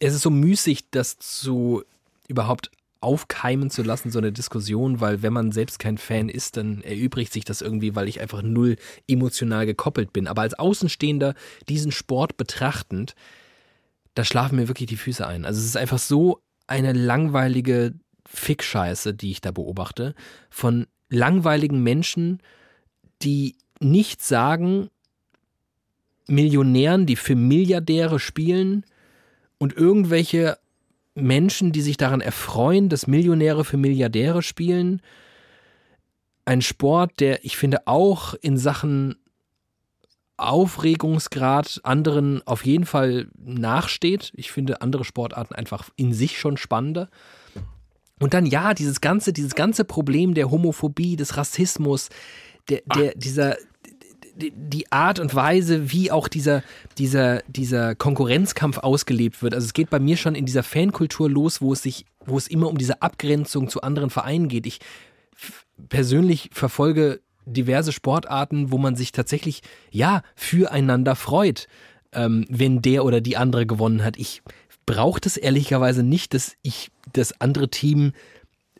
S2: es ist so müßig, das zu überhaupt aufkeimen zu lassen, so eine Diskussion, weil wenn man selbst kein Fan ist, dann erübrigt sich das irgendwie, weil ich einfach null emotional gekoppelt bin. Aber als Außenstehender diesen Sport betrachtend, da schlafen mir wirklich die Füße ein. Also es ist einfach so eine langweilige Fickscheiße, die ich da beobachte, von langweiligen Menschen, die nichts sagen, Millionären, die für Milliardäre spielen und irgendwelche Menschen, die sich daran erfreuen, dass Millionäre für Milliardäre spielen. Ein Sport, der ich finde auch in Sachen Aufregungsgrad anderen auf jeden Fall nachsteht. Ich finde andere Sportarten einfach in sich schon spannender. Und dann ja, dieses ganze, dieses ganze Problem der Homophobie, des Rassismus, der, der, dieser, die- Art und Weise, wie auch dieser, dieser, dieser Konkurrenzkampf ausgelebt wird. Also es geht bei mir schon in dieser Fankultur los, wo es sich, wo es immer um diese Abgrenzung zu anderen Vereinen geht. Ich persönlich verfolge diverse Sportarten, wo man sich tatsächlich ja füreinander freut, ähm, wenn der oder die andere gewonnen hat. Ich brauche das ehrlicherweise nicht, dass ich das andere Team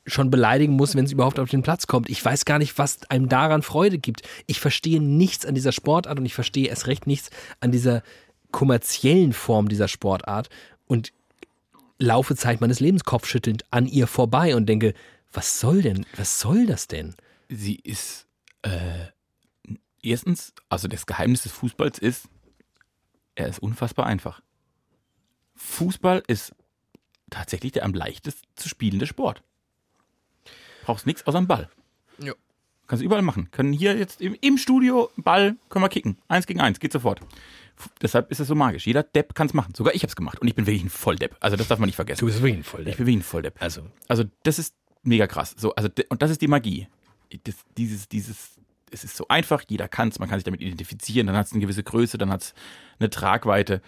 S2: schon beleidigen muss, wenn es überhaupt auf den Platz kommt. Ich weiß gar nicht, was einem daran Freude gibt. Ich verstehe nichts an dieser Sportart und ich verstehe erst recht nichts an dieser kommerziellen Form dieser Sportart und laufe Zeit meines Lebens kopfschüttelnd an ihr vorbei und denke, was soll denn, was soll das denn?
S1: Sie ist äh, erstens, also das Geheimnis des Fußballs ist, er ist unfassbar einfach. Fußball ist tatsächlich der am leichtesten zu spielende Sport. Brauchst nichts außer einen Ball.
S2: Ja.
S1: Kannst du überall machen. Können hier jetzt im, im Studio Ball, können wir kicken. Eins gegen eins, geht sofort. F deshalb ist es so magisch. Jeder Depp kann es machen. Sogar ich habe es gemacht. Und ich bin wirklich ein Volldepp. Also das darf man nicht vergessen.
S2: bist wirklich ein voll.
S1: Ich bin wirklich ein Volldepp.
S2: Also,
S1: Also das ist mega krass. So, also und das ist die Magie. Das, dieses, dieses, es ist so einfach, jeder kann es, man kann sich damit identifizieren, dann hat es eine gewisse Größe, dann hat es eine Tragweite.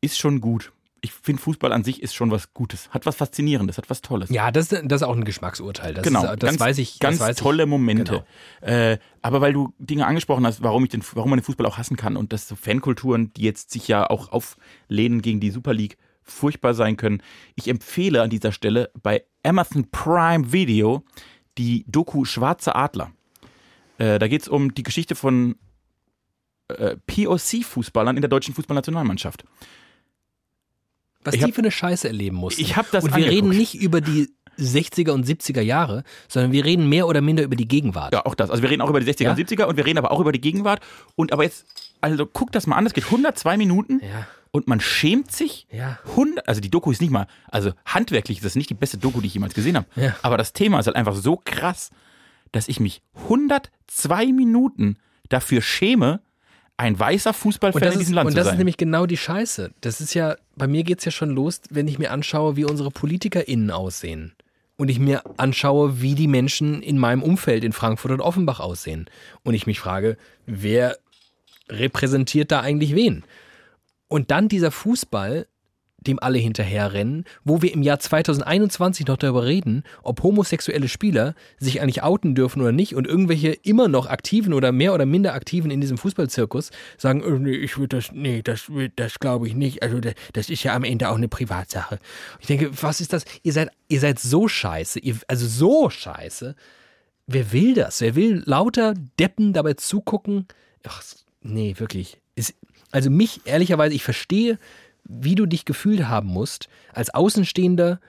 S1: Ist schon gut. Ich finde, Fußball an sich ist schon was Gutes. Hat was Faszinierendes, hat was Tolles.
S2: ja, das, das ist auch ein Geschmacksurteil. Das,
S1: genau,
S2: ist, das
S1: ganz,
S2: weiß ich.
S1: Ganz
S2: weiß ich.
S1: tolle Momente.
S2: Genau.
S1: Äh, aber weil du Dinge angesprochen hast, warum ich den, warum man den Fußball auch hassen kann und dass so Fankulturen, die jetzt sich ja auch auflehnen gegen die Super League, furchtbar sein können. Ich empfehle an dieser Stelle bei Amazon Prime Video die Doku Schwarze Adler. Äh, da geht es um die Geschichte von äh, POC-Fußballern in der deutschen Fußballnationalmannschaft.
S2: Was
S1: Ich
S2: die
S1: hab-
S2: für eine Scheiße erleben mussten.
S1: Ich hab das
S2: Und wir
S1: angeguckt.
S2: reden nicht über die 60er und 70er Jahre, sondern wir reden mehr oder minder über die Gegenwart.
S1: Ja, auch das. Also wir reden auch über die 60er
S2: Ja?
S1: und 70er und wir reden aber auch über die Gegenwart. Und aber jetzt, also guck das mal an, das geht 102 Minuten
S2: Ja.
S1: Und man schämt sich.
S2: Ja.
S1: 100, also die Doku ist nicht mal, also handwerklich ist das nicht die beste Doku, die ich jemals gesehen habe.
S2: Ja.
S1: Aber das Thema ist halt einfach so krass, dass ich mich 102 Minuten dafür schäme, ein weißer Fußballfan
S2: Und das,
S1: in diesem Land
S2: und
S1: zu
S2: das
S1: sein.
S2: ist nämlich genau die Scheiße. Das ist ja, bei mir geht es ja schon los, wenn ich mir anschaue, wie unsere PolitikerInnen aussehen. Und ich mir anschaue, wie die Menschen in meinem Umfeld in Frankfurt und Offenbach aussehen. Und ich mich frage, wer repräsentiert da eigentlich wen? Und dann dieser Fußball, dem alle hinterherrennen, wo wir im Jahr 2021 noch darüber reden, ob homosexuelle Spieler sich eigentlich outen dürfen oder nicht und irgendwelche immer noch aktiven oder mehr oder minder aktiven in diesem Fußballzirkus sagen, äh, nee, ich würde das, nee, das, das glaube ich nicht. Also das, das ist ja am Ende auch eine Privatsache. Ich denke, was ist das? Ihr seid, ihr seid so scheiße, ihr, also so scheiße. Wer will das? Wer will lauter Deppen dabei zugucken? Ach, nee, wirklich. Ist, also mich, ehrlicherweise, ich verstehe, wie du dich gefühlt haben musst. Als Außenstehender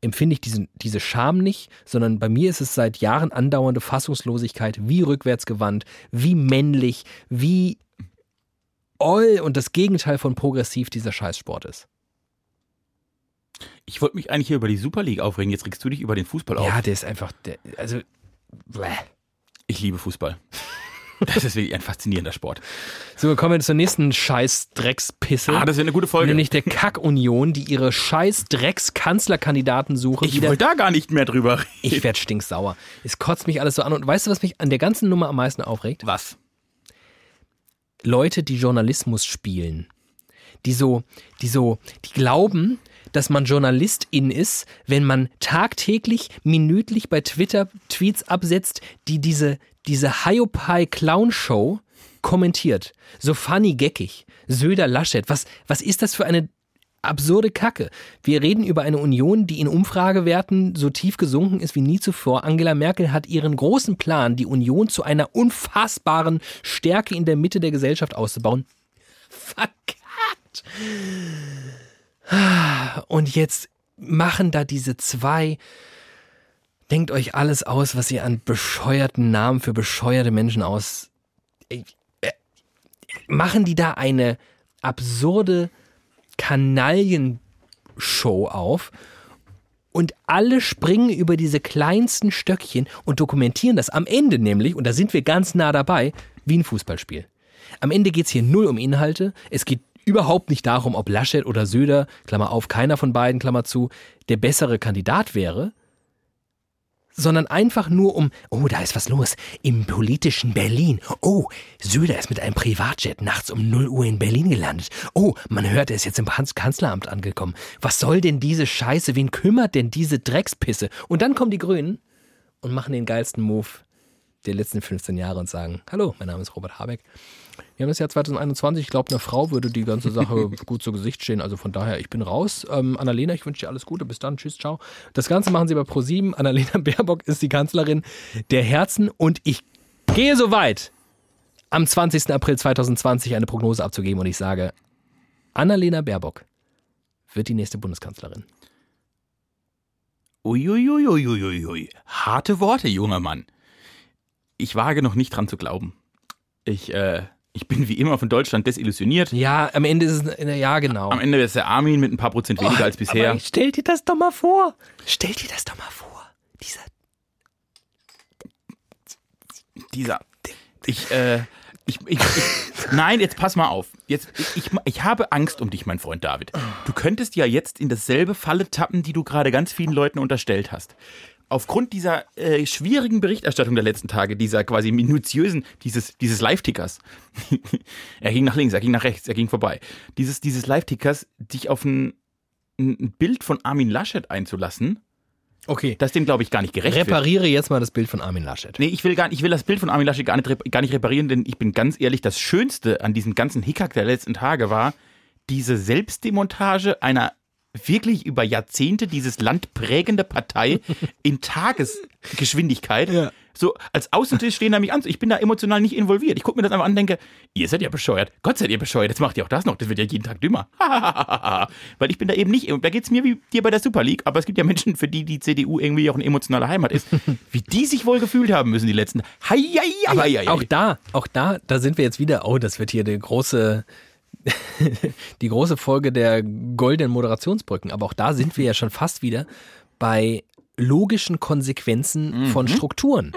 S2: empfinde ich diesen, diese Scham nicht, sondern bei mir ist es seit Jahren andauernde Fassungslosigkeit, wie rückwärtsgewandt, wie männlich, wie oll und das Gegenteil von progressiv dieser Scheißsport ist.
S1: ich wollte mich eigentlich hier über die Super League aufregen, jetzt regst du dich über den Fußball auf.
S2: Ja, der ist einfach, der, also, bleh.
S1: Ich liebe Fußball. Das ist wirklich ein faszinierender Sport.
S2: So, kommen wir zur nächsten Scheiß-Dreckspisse.
S1: Ah, das wäre eine gute Folge.
S2: Nämlich der Kack-Union, die ihre Scheiß-Drecks-Kanzlerkandidaten suchen.
S1: ich wollte da gar nicht mehr drüber reden.
S2: Ich werd stinksauer. Es kotzt mich alles so an. Und weißt du, was mich an der ganzen Nummer am meisten aufregt?
S1: Was?
S2: Leute, die Journalismus spielen. Die so, die so, die glauben, dass man Journalistin ist, wenn man tagtäglich, minütlich bei Twitter Tweets absetzt, die diese, diese Hiopai-Clown-Show kommentiert. So funny geckig. Söder Laschet. Was, was ist das für eine absurde Kacke? Wir reden über eine Union, die in Umfragewerten so tief gesunken ist wie nie zuvor. Angela Merkel hat ihren großen Plan, die Union zu einer unfassbaren Stärke in der Mitte der Gesellschaft auszubauen, verkackt. Und jetzt machen da diese zwei. Denkt euch alles aus, was ihr an bescheuerten Namen für bescheuerte Menschen aus. Äh, äh, Machen die da eine absurde Kanaillenshow auf und alle springen über diese kleinsten Stöckchen und dokumentieren das am Ende nämlich, und da sind wir ganz nah dabei, wie ein Fußballspiel. Am Ende geht es hier null um Inhalte. Es geht überhaupt nicht darum, ob Laschet oder Söder, Klammer auf, keiner von beiden, Klammer zu, der bessere Kandidat wäre, sondern einfach nur um, oh, da ist was los im politischen Berlin. Oh, Söder ist mit einem Privatjet nachts um 0 Uhr in Berlin gelandet. Oh, man hört, er ist jetzt im Kanzleramt angekommen. Was soll denn diese Scheiße? Wen kümmert denn diese Dreckspisse? Und dann kommen die Grünen und machen den geilsten Move der letzten 15 Jahre und sagen, hallo, mein Name ist Robert Habeck. Wir haben das Jahr 2021. Ich glaube, einer Frau würde die ganze Sache gut zu Gesicht stehen. Also von daher, ich bin raus. Ähm, Annalena, ich wünsche dir alles Gute. Bis dann. Tschüss, ciao. Das Ganze machen sie bei ProSieben. Annalena Baerbock ist die Kanzlerin der Herzen. Und ich gehe so weit, am 20. April 2020 eine Prognose abzugeben. Und ich sage, Annalena Baerbock wird die nächste Bundeskanzlerin.
S1: Uiuiuiuiuiui. Harte Worte, junger Mann. Ich wage noch nicht dran zu glauben. Ich, äh, ich bin wie immer von Deutschland desillusioniert.
S2: Ja, am Ende ist es, ja, genau.
S1: Am Ende ist der Armin mit ein paar Prozent weniger
S2: Oh,
S1: als bisher.
S2: Stell dir das doch mal vor. Stell dir das doch mal vor. Dieser
S1: Dieser. Ich, äh, ich, ich, ich, nein, jetzt pass mal auf. Jetzt, ich, ich, ich habe Angst um dich, mein Freund David. Du könntest ja jetzt in dasselbe Falle tappen, die du gerade ganz vielen Leuten unterstellt hast. Aufgrund dieser äh, schwierigen Berichterstattung der letzten Tage, dieser quasi minutiösen, dieses, dieses Live-Tickers. er ging nach links, er ging nach rechts, er ging vorbei. Dieses, dieses Live-Tickers, dich auf ein, ein Bild von Armin Laschet einzulassen,
S2: Okay.
S1: das dem, glaube ich, gar nicht gerecht wird.
S2: Repariere jetzt mal das Bild von Armin Laschet.
S1: Nee, ich will, gar, ich will das Bild von Armin Laschet gar nicht, gar nicht reparieren, denn ich bin ganz ehrlich, das Schönste an diesem ganzen Hickhack der letzten Tage war diese Selbstdemontage einer wirklich über Jahrzehnte dieses Land prägende Partei in Tagesgeschwindigkeit.
S2: Ja.
S1: So als Außentisch stehen da mich an. Ich bin da emotional nicht involviert. Ich gucke mir das einfach an und denke, ihr seid ja bescheuert. Gott seid ihr bescheuert. Jetzt macht ihr auch das noch. Das wird ja jeden Tag dümmer. Weil ich bin da eben nicht. Da geht's mir wie dir bei der Super League. Aber es gibt ja Menschen, für die die CDU irgendwie auch eine emotionale Heimat ist. Wie die sich wohl gefühlt haben müssen, die letzten. Hei, hei, hei,
S2: Aber auch da, auch da, da sind wir jetzt wieder, oh, das wird hier die große, die große Folge der goldenen Moderationsbrücken. Aber auch da sind wir ja schon fast wieder bei logischen Konsequenzen von Strukturen.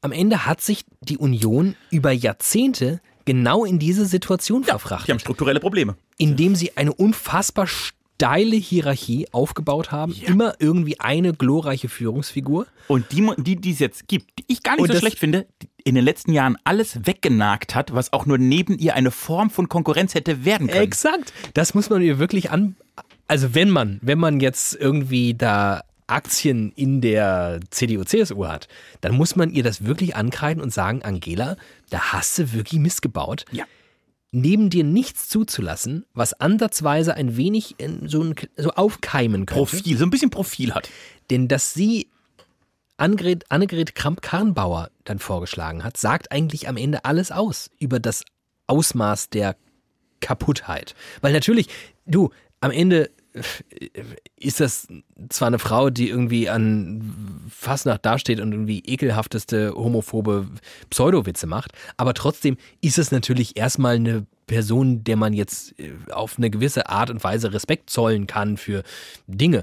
S2: Am Ende hat sich die Union über Jahrzehnte genau in diese Situation
S1: Die haben
S2: verfrachtet,
S1: strukturelle Probleme.
S2: indem sie eine unfassbar steile Hierarchie aufgebaut haben, immer irgendwie eine glorreiche Führungsfigur.
S1: Und die, die, die es jetzt gibt, die ich gar nicht
S2: Und
S1: so schlecht finde, die in den letzten Jahren alles weggenagt hat, was auch nur neben ihr eine Form von Konkurrenz hätte werden können.
S2: Exakt. Das muss man ihr wirklich an. Also wenn man, wenn man jetzt irgendwie da Aktien in der CDU, CSU hat, dann muss man ihr das wirklich ankreiden und sagen, Angela, da hast du wirklich Mist gebaut.
S1: Ja.
S2: Neben dir nichts zuzulassen, was ansatzweise ein wenig so, ein, so aufkeimen könnte.
S1: Profil, so ein bisschen Profil hat.
S2: Denn dass sie Annegret, Annegret Kramp-Karrenbauer dann vorgeschlagen hat, sagt eigentlich am Ende alles aus über das Ausmaß der Kaputtheit. Weil natürlich, du, am Ende ist das zwar eine Frau, die irgendwie an Fastnacht dasteht und irgendwie ekelhafteste homophobe Pseudowitze macht, aber trotzdem ist es natürlich erstmal eine Person, der man jetzt äh, auf eine gewisse Art und Weise Respekt zollen kann für Dinge.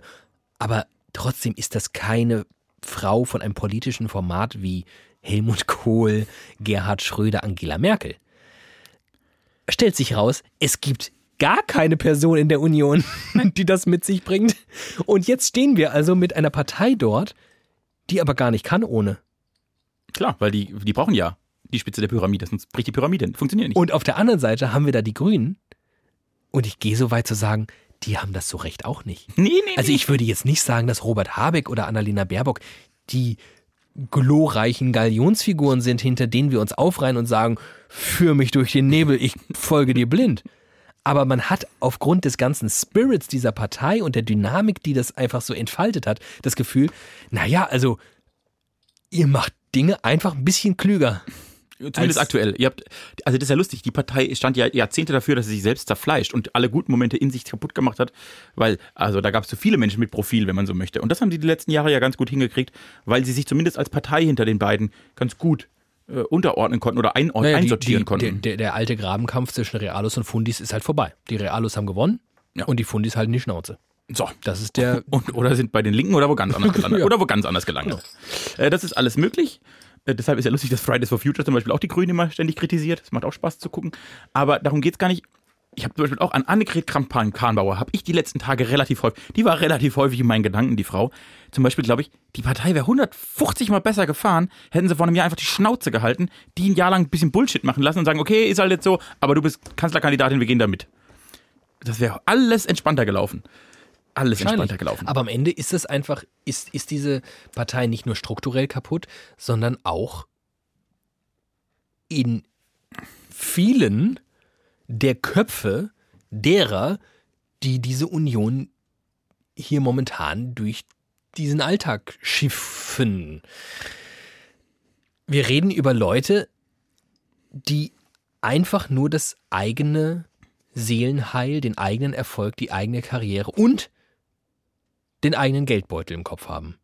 S2: Aber trotzdem ist das keine Frau von einem politischen Format wie Helmut Kohl, Gerhard Schröder, Angela Merkel. Stellt sich raus, es gibt gar keine Person in der Union, die das mit sich bringt. Und jetzt stehen wir also mit einer Partei dort, die aber gar nicht kann ohne.
S1: Klar, weil die, die brauchen ja die Spitze der Pyramide, sonst bricht die Pyramide. Funktioniert nicht.
S2: Und auf der anderen Seite haben wir da die Grünen. Und ich gehe so weit zu sagen, die haben das so recht auch nicht.
S1: nee, nee,
S2: Also
S1: nee.
S2: ich würde jetzt nicht sagen, dass Robert Habeck oder Annalena Baerbock die glorreichen Galionsfiguren sind, hinter denen wir uns aufreihen und sagen, führ mich durch den Nebel, ich folge dir blind. Aber man hat aufgrund des ganzen Spirits dieser Partei und der Dynamik, die das einfach so entfaltet hat, das Gefühl, naja, also ihr macht Dinge einfach ein bisschen klüger.
S1: Zumindest aktuell. Ihr habt, also das ist ja lustig. Die Partei stand ja Jahrzehnte dafür, dass sie sich selbst zerfleischt und alle guten Momente in sich kaputt gemacht hat, weil, also da gab es so viele Menschen mit Profil, wenn man so möchte. Und das haben sie die letzten Jahre ja ganz gut hingekriegt, weil sie sich zumindest als Partei hinter den beiden ganz gut äh, unterordnen konnten oder einord
S2: Naja, die-
S1: einsortieren
S2: die,
S1: konnten.
S2: Der, der, alte Grabenkampf zwischen Realos und Fundis ist halt vorbei. Die Realos haben gewonnen
S1: Ja.
S2: und die Fundis halten die Schnauze.
S1: so.
S2: Das ist der.
S1: Und, oder sind bei den Linken oder wo ganz anders gelandet.
S2: Ja.
S1: Oder wo ganz anders gelandet. Äh, das ist alles möglich. Äh, deshalb ist ja lustig, dass Fridays for Future zum Beispiel auch die Grünen immer ständig kritisiert. Das macht auch Spaß zu gucken. Aber darum geht's gar nicht. Ich habe zum Beispiel auch an Annegret Kramp-Karrenbauer, habe ich die letzten Tage relativ häufig, die war relativ häufig in meinen Gedanken, die Frau. Zum Beispiel glaube ich, die Partei wäre 150 Mal besser gefahren, hätten sie vor einem Jahr einfach die Schnauze gehalten, die ein Jahr lang ein bisschen Bullshit machen lassen und sagen, okay, ist halt jetzt so, aber du bist Kanzlerkandidatin, wir gehen da mit. Das wäre alles entspannter gelaufen. Alles entspannter gelaufen.
S2: Aber am Ende ist es einfach, ist, ist diese Partei nicht nur strukturell kaputt, sondern auch in vielen der Köpfe derer, die diese Union hier momentan durch diesen Alltag schiffen. Wir reden über Leute, die einfach nur das eigene Seelenheil, den eigenen Erfolg, die eigene Karriere und den eigenen Geldbeutel im Kopf haben.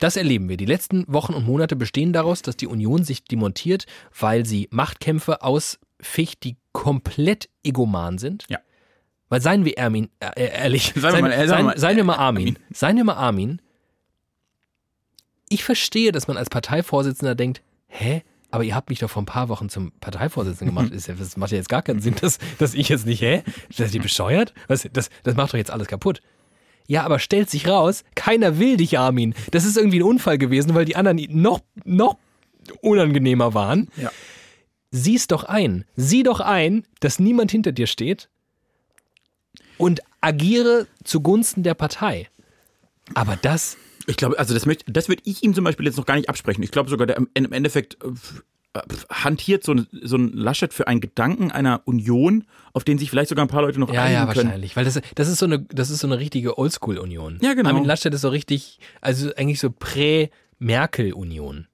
S2: Das erleben wir. Die letzten Wochen und Monate bestehen daraus, dass die Union sich demontiert, weil sie Machtkämpfe ausficht, die komplett egoman sind.
S1: Ja.
S2: Weil seien wir Armin, äh, ehrlich,
S1: Seien wir mal- äh, seien
S2: seien, wir mal
S1: äh,
S2: Armin.
S1: Armin.
S2: Seien wir mal Armin. Ich verstehe, dass man als Parteivorsitzender denkt, hä? Aber ihr habt mich doch vor ein paar Wochen zum Parteivorsitzenden gemacht. Ist ja, das macht ja jetzt gar keinen Sinn, dass, dass ich jetzt nicht, hä? Seid ihr bescheuert? Was, das, das macht doch jetzt alles kaputt. Ja, aber stellt sich raus, keiner will dich, Armin. Das ist irgendwie ein Unfall gewesen, weil die anderen noch, noch unangenehmer waren.
S1: Ja.
S2: Sieh's doch ein. Sieh doch ein, dass niemand hinter dir steht und agiere zugunsten der Partei. Aber das,
S1: Ich glaube, also das, möchte, das würde ich ihm zum Beispiel jetzt noch gar nicht absprechen. Ich glaube sogar, der im Endeffekt äh, äh, hantiert so ein, so ein Laschet für einen Gedanken einer Union, auf den sich vielleicht sogar ein paar Leute noch
S2: ja,
S1: einigen
S2: ja,
S1: können.
S2: wahrscheinlich. Weil das, das ist so eine, das ist so eine richtige Oldschool-Union.
S1: Ja, genau.
S2: Armin Laschet ist so richtig, also eigentlich so Prä-Merkel-Union.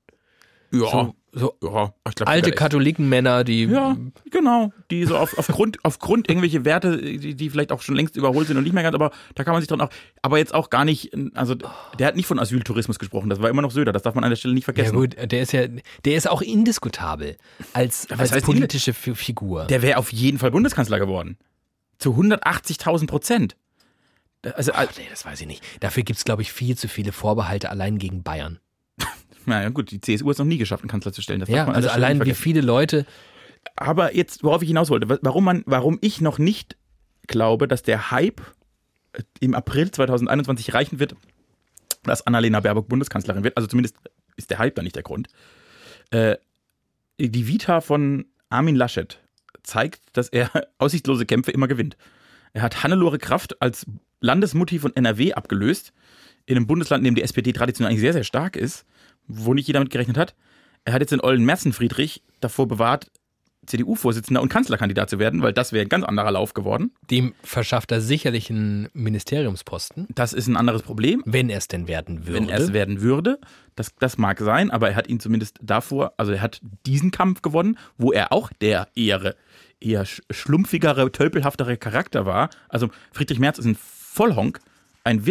S1: Ja,
S2: So, so
S1: ja, ich glaub,
S2: alte Katholikenmänner, die
S1: Ja, genau. Die so auf, aufgrund, aufgrund irgendwelche Werte, die, die vielleicht auch schon längst überholt sind und nicht mehr ganz, aber da kann man sich dran auch, aber jetzt auch gar nicht, also der hat nicht von Asyltourismus gesprochen, das war immer noch Söder, das darf man an der Stelle nicht
S2: Ja
S1: vergessen.
S2: gut, der ist ja, der ist auch indiskutabel als, als
S1: heißt
S2: politische Fi- Figur.
S1: Der wäre auf jeden Fall Bundeskanzler geworden. Zu 180.000 Prozent. Also,
S2: Ach, nee, das weiß ich nicht. Dafür gibt's glaube ich, viel zu viele Vorbehalte allein gegen Bayern.
S1: Naja, gut, die CSU hat es noch nie geschafft, einen Kanzler zu stellen. Das
S2: Ja, also allein wie viele Leute,
S1: Aber jetzt, worauf ich hinaus wollte, wa- warum man, warum ich noch nicht glaube, dass der Hype äh, im April 2021 reichen wird, dass Annalena Baerbock Bundeskanzlerin wird. Also zumindest ist der Hype da nicht der Grund. Äh, die Vita von Armin Laschet zeigt, dass er aussichtslose Kämpfe immer gewinnt. Er hat Hannelore Kraft als Landesmutti von NRW abgelöst, in einem Bundesland, in dem die SPD traditionell eigentlich sehr, sehr stark ist, wo nicht jeder mit gerechnet hat. Er hat jetzt den Ollen Merzenfriedrich davor bewahrt, CDU-Vorsitzender und Kanzlerkandidat zu werden, weil das wäre ein ganz anderer Lauf geworden.
S2: dem verschafft er sicherlich einen Ministeriumsposten,
S1: Das ist ein anderes Problem.
S2: wenn er es denn werden würde.
S1: wenn er es werden würde. Das, das mag sein, aber er hat ihn zumindest davor, also er hat diesen Kampf gewonnen, wo er auch der eher, eher sch- schlumpfigere, tölpelhaftere Charakter war. Also Friedrich Merz ist ein Vollhonk, ein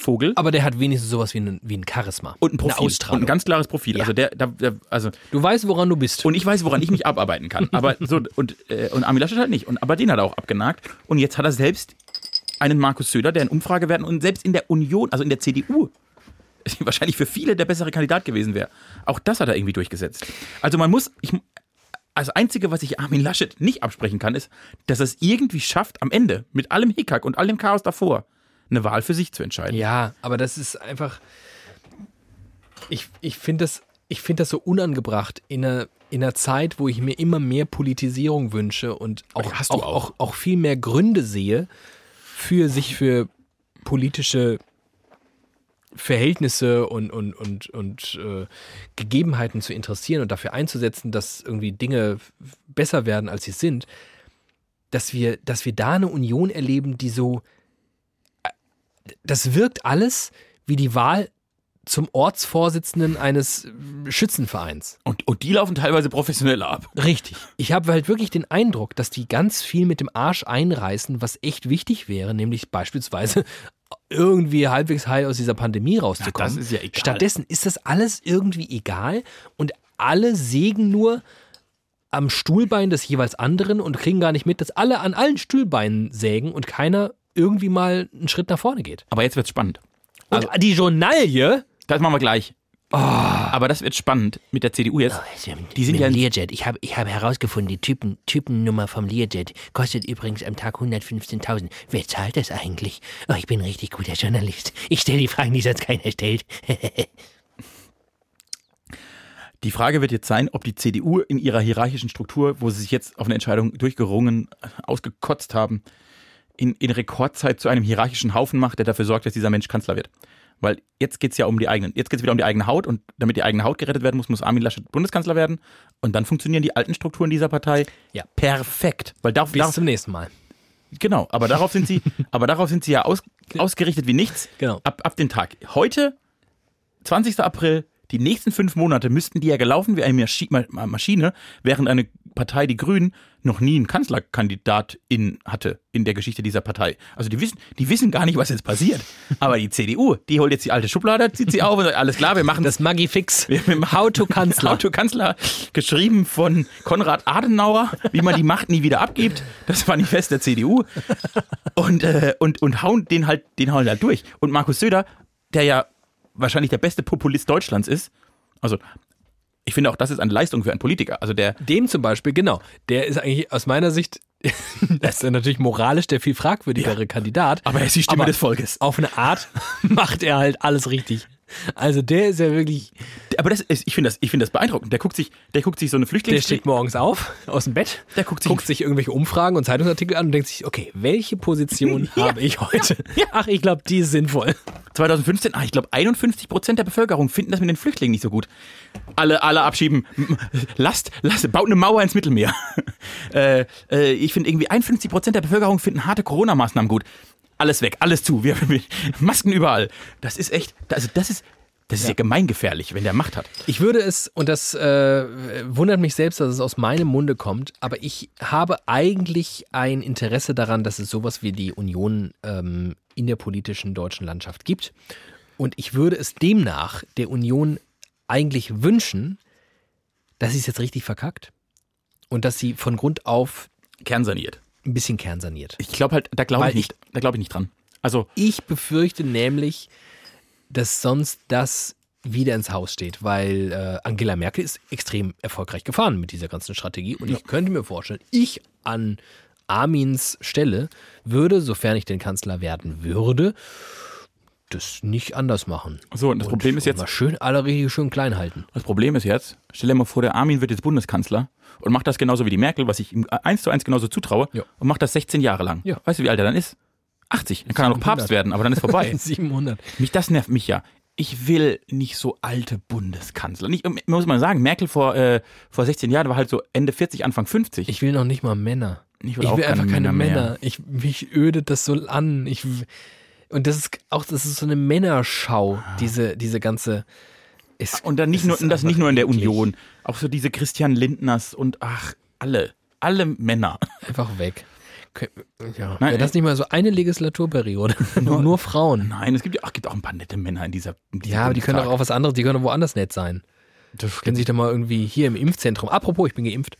S1: Wirtschaftsvogel
S2: Aber der hat wenigstens sowas wie ein, wie ein Charisma.
S1: und ein Profil. Und ein ganz klares Profil.
S2: Ja.
S1: Also der, der, der also
S2: du weißt, woran du bist.
S1: und ich weiß, woran ich mich abarbeiten kann. Aber so, und, äh, und Armin Laschet halt nicht. Und, aber den hat er auch abgenagt. Und jetzt hat er selbst einen Markus Söder, der in Umfragewerten und selbst in der Union, also in der CDU, wahrscheinlich für viele der bessere Kandidat gewesen wäre. Auch das hat er irgendwie durchgesetzt. Also man muss, ich, also Einzige, was ich Armin Laschet nicht absprechen kann, ist, dass er es irgendwie schafft, am Ende, mit allem Hickhack und all dem Chaos davor, eine Wahl für sich zu entscheiden.
S2: Ja, aber das ist einfach. Ich, ich finde das, ich find das so unangebracht in einer, in einer Zeit, wo ich mir immer mehr Politisierung wünsche und auch, auch,
S1: auch.
S2: auch, auch viel mehr Gründe sehe, für sich für politische Verhältnisse und, und, und, und äh, Gegebenheiten zu interessieren und dafür einzusetzen, dass irgendwie Dinge besser werden, als sie sind, dass wir, dass wir da eine Union erleben, die so das wirkt alles wie die Wahl zum Ortsvorsitzenden eines Schützenvereins.
S1: Und, und die laufen teilweise professioneller ab.
S2: Richtig. Ich habe halt wirklich den Eindruck, dass die ganz viel mit dem Arsch einreißen, was echt wichtig wäre, nämlich beispielsweise irgendwie halbwegs heil aus dieser Pandemie rauszukommen.
S1: Ja, das ist ja egal.
S2: Stattdessen ist das alles irgendwie egal und alle sägen nur am Stuhlbein des jeweils anderen und kriegen gar nicht mit, dass alle an allen Stuhlbeinen sägen und keiner irgendwie mal einen Schritt nach vorne geht.
S1: Aber jetzt wird's spannend.
S2: Und die Journalie
S1: Das machen wir gleich. Aber das wird spannend mit der CDU jetzt. Die sind
S4: mit
S1: ja
S4: dem Learjet. Ich habe ich hab herausgefunden, die Typen, Typennummer vom Learjet kostet übrigens am Tag 115.000. Wer zahlt das eigentlich? Oh, ich bin richtig guter Journalist. Ich stelle die Fragen, die sonst keiner stellt.
S1: Die Frage wird jetzt sein, ob die CDU in ihrer hierarchischen Struktur, wo sie sich jetzt auf eine Entscheidung durchgerungen, ausgekotzt haben, in, in Rekordzeit zu einem hierarchischen Haufen macht, der dafür sorgt, dass dieser Mensch Kanzler wird. Weil jetzt geht's ja um die eigenen, jetzt geht's wieder um die eigene Haut und damit die eigene Haut gerettet werden muss, muss Armin Laschet Bundeskanzler werden und dann funktionieren die alten Strukturen dieser Partei
S2: Ja.
S1: perfekt. Weil darauf,
S2: Bis
S1: darauf,
S2: zum nächsten Mal.
S1: genau, aber darauf sind sie, aber darauf sind sie ja aus, ausgerichtet wie nichts.
S2: Genau.
S1: Ab, ab dem Tag. Heute, 20. April, die nächsten fünf Monate müssten die ja gelaufen wie eine Maschi Ma- Ma- Maschine, während eine Partei, die Grünen, noch nie einen Kanzlerkandidatin hatte in der Geschichte dieser Partei. Also die wissen, die wissen gar nicht, was jetzt passiert. Aber die CDU, die holt jetzt die alte Schublade, zieht sie auf und sagt, alles klar, wir machen
S2: Das
S1: haben
S2: How to Kanzler.
S1: How to Kanzler, geschrieben von Konrad Adenauer, wie man die Macht nie wieder abgibt. Das Manifest der CDU. Und, äh, und, und hauen den halt, den hauen halt durch. Und Markus Söder, der ja wahrscheinlich der beste Populist Deutschlands ist, also ich finde auch, das ist eine Leistung für einen Politiker. Also der,
S2: Dem zum Beispiel, genau. Der ist eigentlich aus meiner Sicht, das ist ja natürlich moralisch der viel fragwürdigere Kandidat.
S1: aber er ist die Stimme des Volkes.
S2: Auf eine Art macht er halt alles richtig. Also der ist ja wirklich,
S1: Aber das ist, ich finde das, ich finde das beeindruckend. Der guckt sich, der guckt sich so eine
S2: der
S1: Flüchtlings...
S2: steht morgens auf aus dem Bett,
S1: Der guckt sich-
S2: guckt sich irgendwelche Umfragen und Zeitungsartikel an und denkt sich, okay, welche Position habe ich heute? Ach, ich glaube, die ist sinnvoll.
S1: 2015, ah, ich glaube 51 Prozent der Bevölkerung finden das mit den Flüchtlingen nicht so gut. Alle, alle abschieben. Lasst, lasst, baut eine Mauer ins Mittelmeer. äh, äh, ich finde irgendwie 51 Prozent der Bevölkerung finden harte Corona-Maßnahmen gut. Alles weg, alles zu. Wir, wir, Masken überall. Das ist echt, also das ist, das ist ja. gemeingefährlich, wenn der Macht hat.
S2: Ich würde es, und das äh, wundert mich selbst, dass es aus meinem Munde kommt, aber ich habe eigentlich ein Interesse daran, dass es sowas wie die Union ähm, in der politischen deutschen Landschaft gibt. Und ich würde es demnach der Union eigentlich wünschen, dass sie es jetzt richtig verkackt und dass sie von Grund auf
S1: Kernsaniert.
S2: Ein bisschen kernsaniert.
S1: Ich glaube halt, da glaube ich nicht, da glaube ich nicht dran. Also,
S2: Ich befürchte nämlich, dass sonst das wieder ins Haus steht, weil äh, Angela Merkel ist extrem erfolgreich gefahren mit dieser ganzen Strategie und ich könnte mir vorstellen, ich an Armins Stelle würde, sofern ich den Kanzler werden würde, das nicht anders machen.
S1: So, und das Problem ist jetzt-
S2: Mal schön alle richtig schön klein halten.
S1: Das Problem ist jetzt, stell dir mal vor, der Armin wird jetzt Bundeskanzler und macht das genauso wie die Merkel, was ich ihm eins zu eins genauso zutraue,
S2: Ja.
S1: und macht das 16 Jahre lang.
S2: Ja.
S1: Weißt du, wie alt er dann ist? 80. Dann kann er noch
S2: 700.
S1: Papst werden, aber dann ist vorbei.
S2: 700.
S1: mich, das nervt mich ja. Ich will nicht so alte Bundeskanzler. Nicht, muss man sagen, Merkel vor, äh, vor 16 Jahren war halt so Ende 40, Anfang 50.
S2: Ich will noch nicht mal Männer.
S1: Ich
S2: Ich
S1: will
S2: will,
S1: auch keine
S2: einfach keine
S1: Männer
S2: Männer. Ich, mich ödet das so an. Ich, und das ist auch, das ist so eine Männerschau, diese, diese ganze. Ist,
S1: und dann nicht
S2: es
S1: nur, das nicht nur in der
S2: eklig.
S1: Union. Auch so diese Christian Lindners und ach, alle. Alle Männer.
S2: Einfach weg. Ja.
S1: Nein,
S2: Wäre das nicht mal so eine Legislaturperiode? nur, nur Frauen.
S1: Nein, es gibt ja ach, gibt auch ein paar nette Männer in dieser. In
S2: Ja, aber die können doch auch was anderes, die können doch woanders nett sein.
S1: Das
S2: Können sich doch mal irgendwie hier im Impfzentrum. Apropos, ich bin geimpft.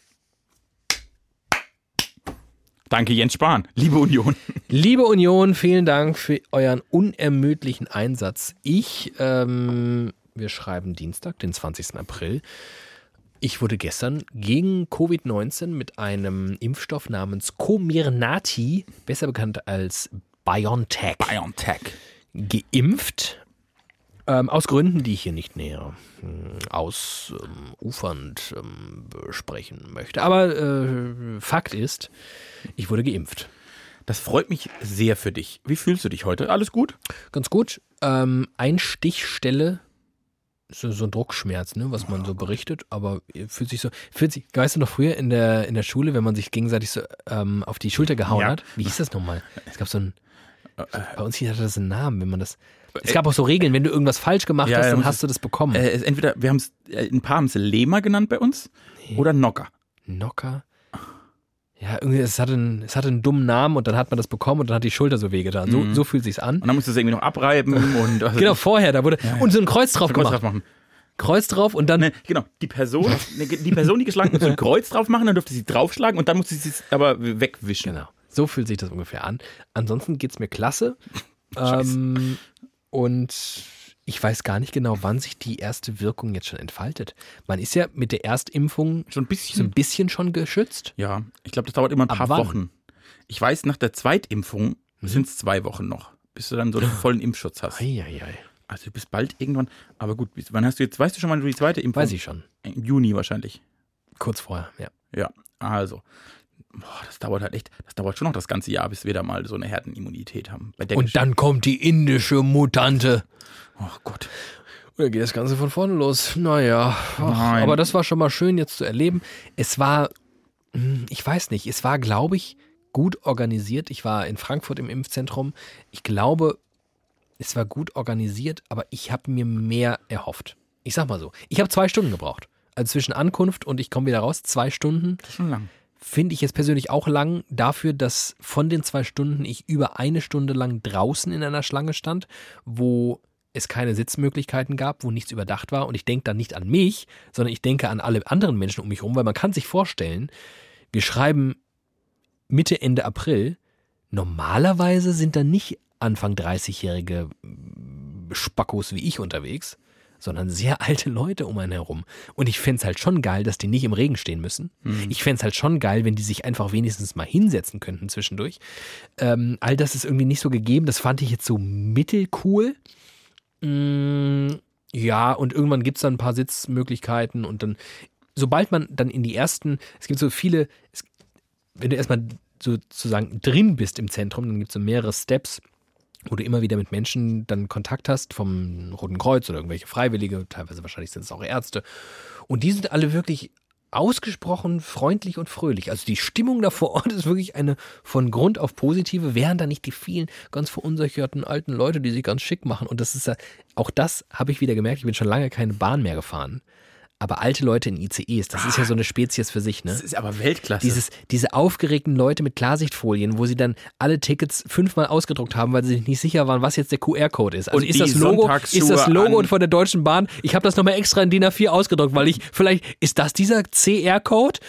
S1: Danke, Jens Spahn. Liebe Union.
S2: Liebe Union, vielen Dank für euren unermüdlichen Einsatz. Ich, ähm, wir schreiben Dienstag, den 20. April. Ich wurde gestern gegen Covid-19 mit einem Impfstoff namens Comirnaty, besser bekannt als BioNTech,
S1: BioNTech.
S2: geimpft. Ähm, aus Gründen, die ich hier nicht näher hm, ausufernd ähm, besprechen möchte. Aber äh, Fakt ist, ich wurde geimpft.
S1: Das freut mich sehr für dich. Wie fühlst du dich heute? Alles gut?
S2: Ganz gut. Ähm, Einstichstelle, so, so ein Druckschmerz, ne, was man so berichtet, aber fühlt sich so, fühlt sich, weißt du noch früher in der, in der Schule, wenn man sich gegenseitig so ähm, auf die Schulter gehauen
S1: Ja.
S2: hat? Wie hieß das nochmal? Es gab so ein, bei uns hier hatte das einen Namen, wenn man das, es gab auch so Regeln, wenn du irgendwas falsch gemacht
S1: Ja,
S2: hast, dann hast du das bekommen.
S1: Äh, entweder, wir haben es, äh, ein paar haben es Lema genannt bei uns oder Nocker.
S2: Nocker? Ja, irgendwie, es hatte, einen, es hatte einen dummen Namen und dann hat man das bekommen und dann hat die Schulter so wehgetan. So, so fühlt sich's an.
S1: Und dann musst du es irgendwie noch abreiben und also,
S2: Genau, vorher, da wurde, und so ein Kreuz drauf
S1: Kreuz
S2: gemacht.
S1: drauf machen.
S2: Kreuz drauf und dann,
S1: Ne, genau, die Person, ne, die Person, die geschlagen hat, musste ein Kreuz drauf machen, dann durfte sie draufschlagen und dann musste sie es aber wegwischen.
S2: Genau. So fühlt sich das ungefähr an. Ansonsten geht's mir klasse. Ähm, und Ich weiß gar nicht genau, wann sich die erste Wirkung jetzt schon entfaltet. Man ist ja mit der Erstimpfung
S1: Schon ein
S2: so
S1: bisschen.
S2: ein bisschen schon geschützt.
S1: Ja, ich glaube, das dauert immer ein paar? Wochen. Ich weiß, nach der Zweitimpfung
S2: Mhm.
S1: sind es zwei Wochen noch, bis du dann so den vollen Impfschutz hast.
S2: Eieiei.
S1: Also du bist bald irgendwann. Aber gut, bis, wann hast du jetzt, weißt du schon, wann du die zweite Impfung?
S2: Weiß ich schon.
S1: Im Juni wahrscheinlich.
S2: Kurz vorher, ja.
S1: Ja, also. Boah, das dauert halt echt, das dauert schon noch das ganze Jahr, bis wir da mal so eine Herdenimmunität haben.
S2: Und dann kommt die indische Mutante.
S1: Oh Gott.
S2: Und dann geht das Ganze von vorne los. Naja, ach, aber das war schon mal schön jetzt zu erleben. Es war, hm, ich weiß nicht, es war, glaube ich, gut organisiert. Ich war in Frankfurt im Impfzentrum. Ich glaube, es war gut organisiert, aber ich habe mir mehr erhofft. Ich sag mal so, ich habe zwei Stunden gebraucht. Also zwischen Ankunft und ich komme wieder raus, zwei Stunden.
S1: Das ist schon lang.
S2: Finde ich jetzt persönlich auch lang dafür, dass von den zwei Stunden ich über eine Stunde lang draußen in einer Schlange stand, wo es keine Sitzmöglichkeiten gab, wo nichts überdacht war. Und ich denke dann nicht an mich, sondern ich denke an alle anderen Menschen um mich herum, weil man kann sich vorstellen, wir schreiben Mitte, Ende April. Normalerweise sind da nicht Anfang 30-jährige Spackos wie ich unterwegs, sondern sehr alte Leute um einen herum. Und ich fänd's halt schon geil, dass die nicht im Regen stehen müssen. Ich fänd's halt schon geil, wenn die sich einfach wenigstens mal hinsetzen könnten zwischendurch. Ähm, all das ist irgendwie nicht so gegeben. Das fand ich jetzt so mittelcool. Mm, ja, und irgendwann gibt's dann ein paar Sitzmöglichkeiten und dann, sobald man dann in die ersten, es gibt so viele, es, wenn du erstmal sozusagen drin bist im Zentrum, dann gibt's so mehrere Steps wo du immer wieder mit Menschen dann Kontakt hast, vom Roten Kreuz oder irgendwelche Freiwillige, teilweise wahrscheinlich sind es auch Ärzte. Und die sind alle wirklich ausgesprochen freundlich und fröhlich. Also die Stimmung da vor Ort ist wirklich eine von Grund auf positive, während da nicht die vielen ganz verunsicherten alten Leute, die sich ganz schick machen. Und das ist ja, auch das habe ich wieder gemerkt, ich bin schon lange keine Bahn mehr gefahren. Aber alte Leute in ICEs, das ist ja so eine Spezies für sich, ne?
S1: Das ist aber Weltklasse.
S2: Dieses, diese aufgeregten Leute mit Klarsichtfolien, wo sie dann alle Tickets fünfmal ausgedruckt haben, weil sie sich nicht sicher waren, was jetzt der QR-Code ist. Also
S1: Und
S2: ist das Logo, ist das Logo von der Deutschen Bahn? Ich habe das nochmal extra in DIN A4 ausgedruckt, weil ich vielleicht, ist das dieser CR-Code?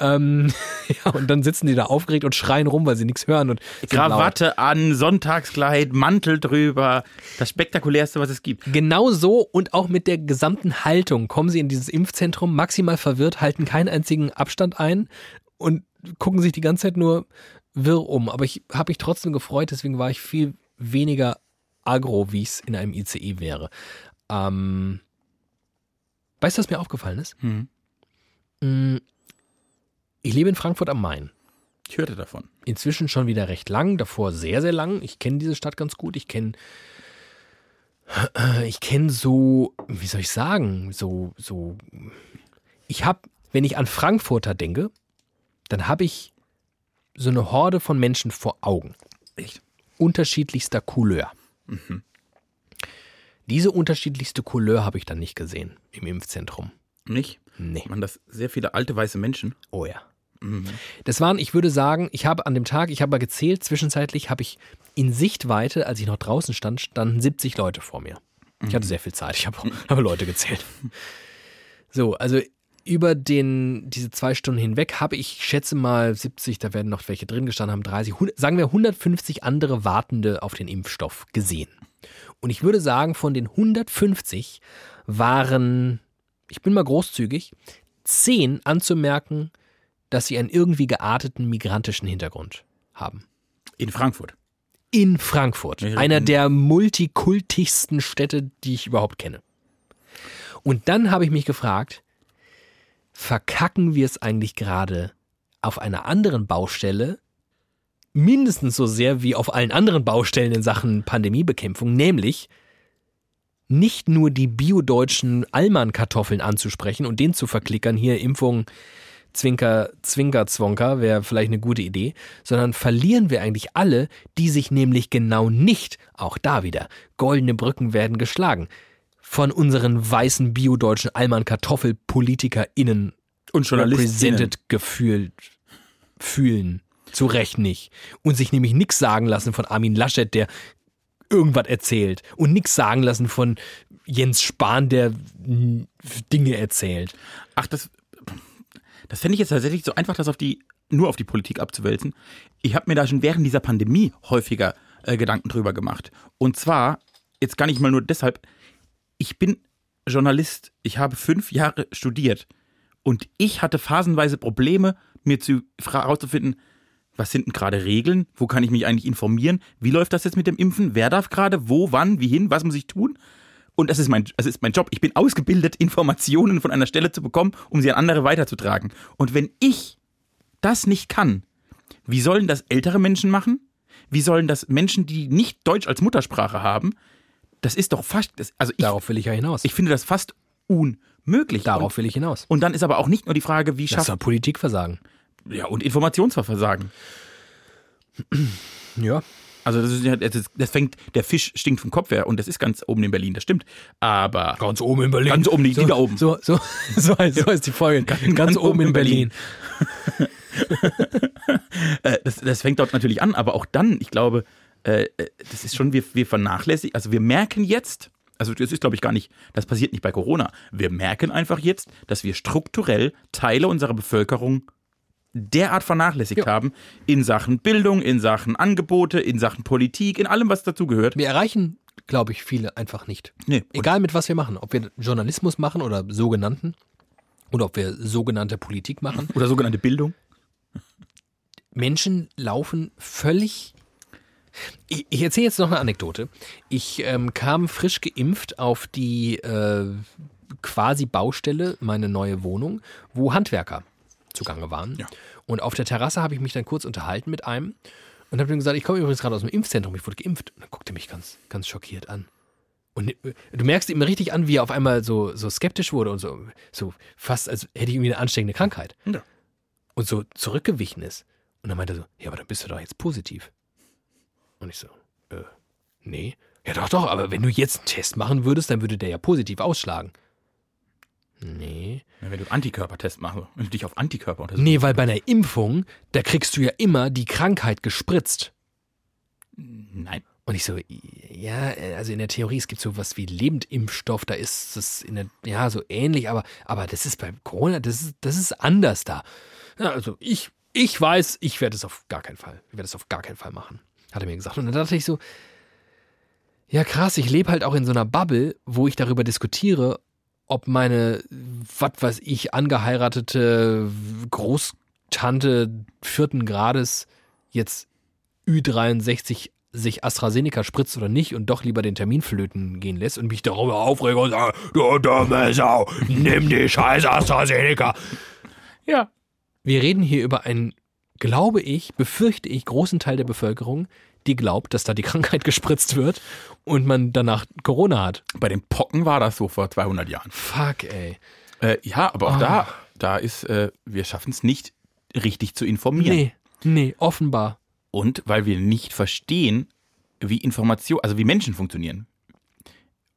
S2: Ähm, ja, und dann sitzen die da aufgeregt und schreien rum, weil sie nichts hören und.
S1: Krawatte an, Sonntagskleid, Mantel drüber. Das spektakulärste, was es gibt.
S2: Genau so und auch mit der gesamten Haltung kommen sie in dieses Impfzentrum maximal verwirrt, halten keinen einzigen Abstand ein und gucken sich die ganze Zeit nur wirr um. Aber ich habe mich trotzdem gefreut, deswegen war ich viel weniger agro, wie ich es in einem ICE wäre. Ähm, weißt du, was mir aufgefallen ist?
S1: Hm.
S2: Ich lebe in Frankfurt am Main.
S1: Ich hörte davon.
S2: Inzwischen schon wieder recht lang, davor sehr, sehr lang. Ich kenne diese Stadt ganz gut. Ich kenne ich kenne so, wie soll ich sagen, so, so, ich habe, wenn ich an Frankfurter denke, dann habe ich so eine Horde von Menschen vor Augen.
S1: Echt?
S2: Unterschiedlichster Couleur. Diese unterschiedlichste Couleur habe ich dann nicht gesehen im Impfzentrum.
S1: Nicht?
S2: Nee.
S1: Man das sehr viele alte weiße Menschen.
S2: Oh ja. Das waren, ich würde sagen, ich habe an dem Tag, ich habe mal gezählt, zwischenzeitlich habe ich in Sichtweite, als ich noch draußen stand, standen 70 Leute vor mir. Ich hatte sehr viel Zeit, ich habe, habe Leute gezählt. So, also über den, diese zwei Stunden hinweg habe ich, ich schätze mal 70, da werden noch welche drin gestanden haben, 30, 100, sagen wir 150 andere Wartende auf den Impfstoff gesehen. Und ich würde sagen, von den 150 waren, ich bin mal großzügig, 10 anzumerken, dass sie einen irgendwie gearteten migrantischen Hintergrund haben.
S1: In Frankfurt.
S2: In Frankfurt, einer
S1: in-
S2: der multikultigsten Städte, die ich überhaupt kenne. Und dann habe ich mich gefragt, verkacken wir es eigentlich gerade auf einer anderen Baustelle mindestens so sehr wie auf allen anderen Baustellen in Sachen Pandemiebekämpfung, nämlich nicht nur die biodeutschen Allmann-Kartoffeln anzusprechen und den zu verklickern, hier Impfung, Zwinker, Zwinker, Zwonker, wäre vielleicht eine gute Idee, sondern verlieren wir eigentlich alle, die sich nämlich genau nicht, auch da wieder, goldene Brücken werden geschlagen, von unseren weißen biodeutschen Allmann-KartoffelpolitikerInnen
S1: Und
S2: represented gefühlt fühlen. Zu Recht nicht. Und sich nämlich nichts sagen lassen von Armin Laschet, der irgendwas erzählt. Und nichts sagen lassen von Jens Spahn, der Dinge erzählt.
S1: Ach, das, das fände ich jetzt tatsächlich so einfach, das auf die, nur auf die Politik abzuwälzen. Ich habe mir da schon während dieser Pandemie häufiger äh, Gedanken drüber gemacht. Und zwar, jetzt gar nicht mal nur deshalb, ich bin Journalist, ich habe fünf Jahre studiert und ich hatte phasenweise Probleme, mir zu herauszufinden, was sind denn gerade Regeln, wo kann ich mich eigentlich informieren, wie läuft das jetzt mit dem Impfen, wer darf gerade, wo, wann, wie hin, was muss ich tun? Und das ist mein, das ist mein Job. Ich bin ausgebildet, Informationen von einer Stelle zu bekommen, um sie an andere weiterzutragen. Und wenn ich das nicht kann, wie sollen das ältere Menschen machen? Wie sollen das Menschen, die nicht Deutsch als Muttersprache haben? Das ist doch fast, das, also ich,
S2: Darauf will ich ja hinaus.
S1: ich finde das fast unmöglich.
S2: Darauf will ich hinaus.
S1: Und, und dann ist aber auch nicht nur die Frage, wie
S2: Das
S1: schafft,
S2: war Politikversagen.
S1: Ja, und Informationsversagen.
S2: Ja.
S1: Also das, ist, das, fängt, der Fisch stinkt vom Kopf her und das ist ganz oben in Berlin, das stimmt. Aber
S2: Ganz oben in Berlin.
S1: Ganz oben, die- die
S2: so,
S1: da oben.
S2: So, so, so, heißt, so heißt die Folge. Ganz, oben in Berlin.
S1: äh, das, das fängt dort natürlich an, aber auch dann, ich glaube, äh, äh, das ist schon, wir, wir vernachlässigen, also wir merken jetzt, also das ist, glaube ich, gar nicht, das passiert nicht bei Corona. Wir merken einfach jetzt, dass wir strukturell Teile unserer Bevölkerung derart vernachlässigt
S2: Ja.
S1: haben in Sachen Bildung, in Sachen Angebote, in Sachen Politik, in allem, was dazugehört.
S2: Wir erreichen, glaube ich, viele einfach nicht.
S1: Nee,
S2: Egal mit was wir machen. Ob wir Journalismus machen oder sogenannten. Oder ob wir sogenannte Politik machen.
S1: Oder sogenannte Bildung.
S2: Menschen laufen völlig. Ich, ich erzähle jetzt noch eine Anekdote. Ich ähm, kam frisch geimpft auf die äh, quasi Baustelle, meine neue Wohnung, wo Handwerker zugange waren.
S1: Ja.
S2: Und auf der Terrasse habe ich mich dann kurz unterhalten mit einem und habe ihm gesagt, ich komme übrigens gerade aus dem Impfzentrum, ich wurde geimpft. Und dann guckte er mich ganz, ganz schockiert an. Und äh, du merkst ihm richtig an, wie er auf einmal so, so skeptisch wurde und so, so fast, als hätte ich irgendwie eine ansteckende Krankheit.
S1: Ja.
S2: Und so zurückgewichen ist. Und dann meinte er so, ja, aber dann bist du doch jetzt positiv. Und ich so, äh, nee. Ja, doch, doch, aber wenn du jetzt einen Test machen würdest, dann würde der ja positiv ausschlagen. Nee.
S1: Ja, Wenn du Antikörpertest machst, du dich auf Antikörper untersuchst.
S2: Nee, weil bei einer Impfung, da kriegst du ja immer die Krankheit gespritzt.
S1: Nein.
S2: Und ich so, ja, also in der Theorie, es gibt sowas wie Lebendimpfstoff, da ist es in der, ja, so ähnlich, aber, aber das ist bei Corona, das ist, das ist anders da. Ja, also ich, ich weiß, ich werde es auf gar keinen Fall, ich werde es auf gar keinen Fall machen, hat er mir gesagt. Und dann dachte ich so, ja krass, ich lebe halt auch in so einer Bubble, wo ich darüber diskutiere, ob meine, was weiß ich, angeheiratete Großtante vierten Grades jetzt Ü63 sich AstraZeneca spritzt oder nicht und doch lieber den Termin flöten gehen lässt und mich darüber aufrege und sage, du dumme Sau, nimm die scheiß AstraZeneca.
S1: Ja.
S2: Wir reden hier über einen, glaube ich, befürchte ich, großen Teil der Bevölkerung, die glaubt, dass da die Krankheit gespritzt wird und man danach Corona hat.
S1: Bei den Pocken war das so vor 200 Jahren.
S2: Fuck, ey.
S1: Äh, ja, aber auch
S2: Ah.
S1: da, da ist, äh, wir schaffen es nicht richtig zu informieren.
S2: Nee, nee, offenbar.
S1: Und weil wir nicht verstehen, wie Information, also wie Menschen funktionieren.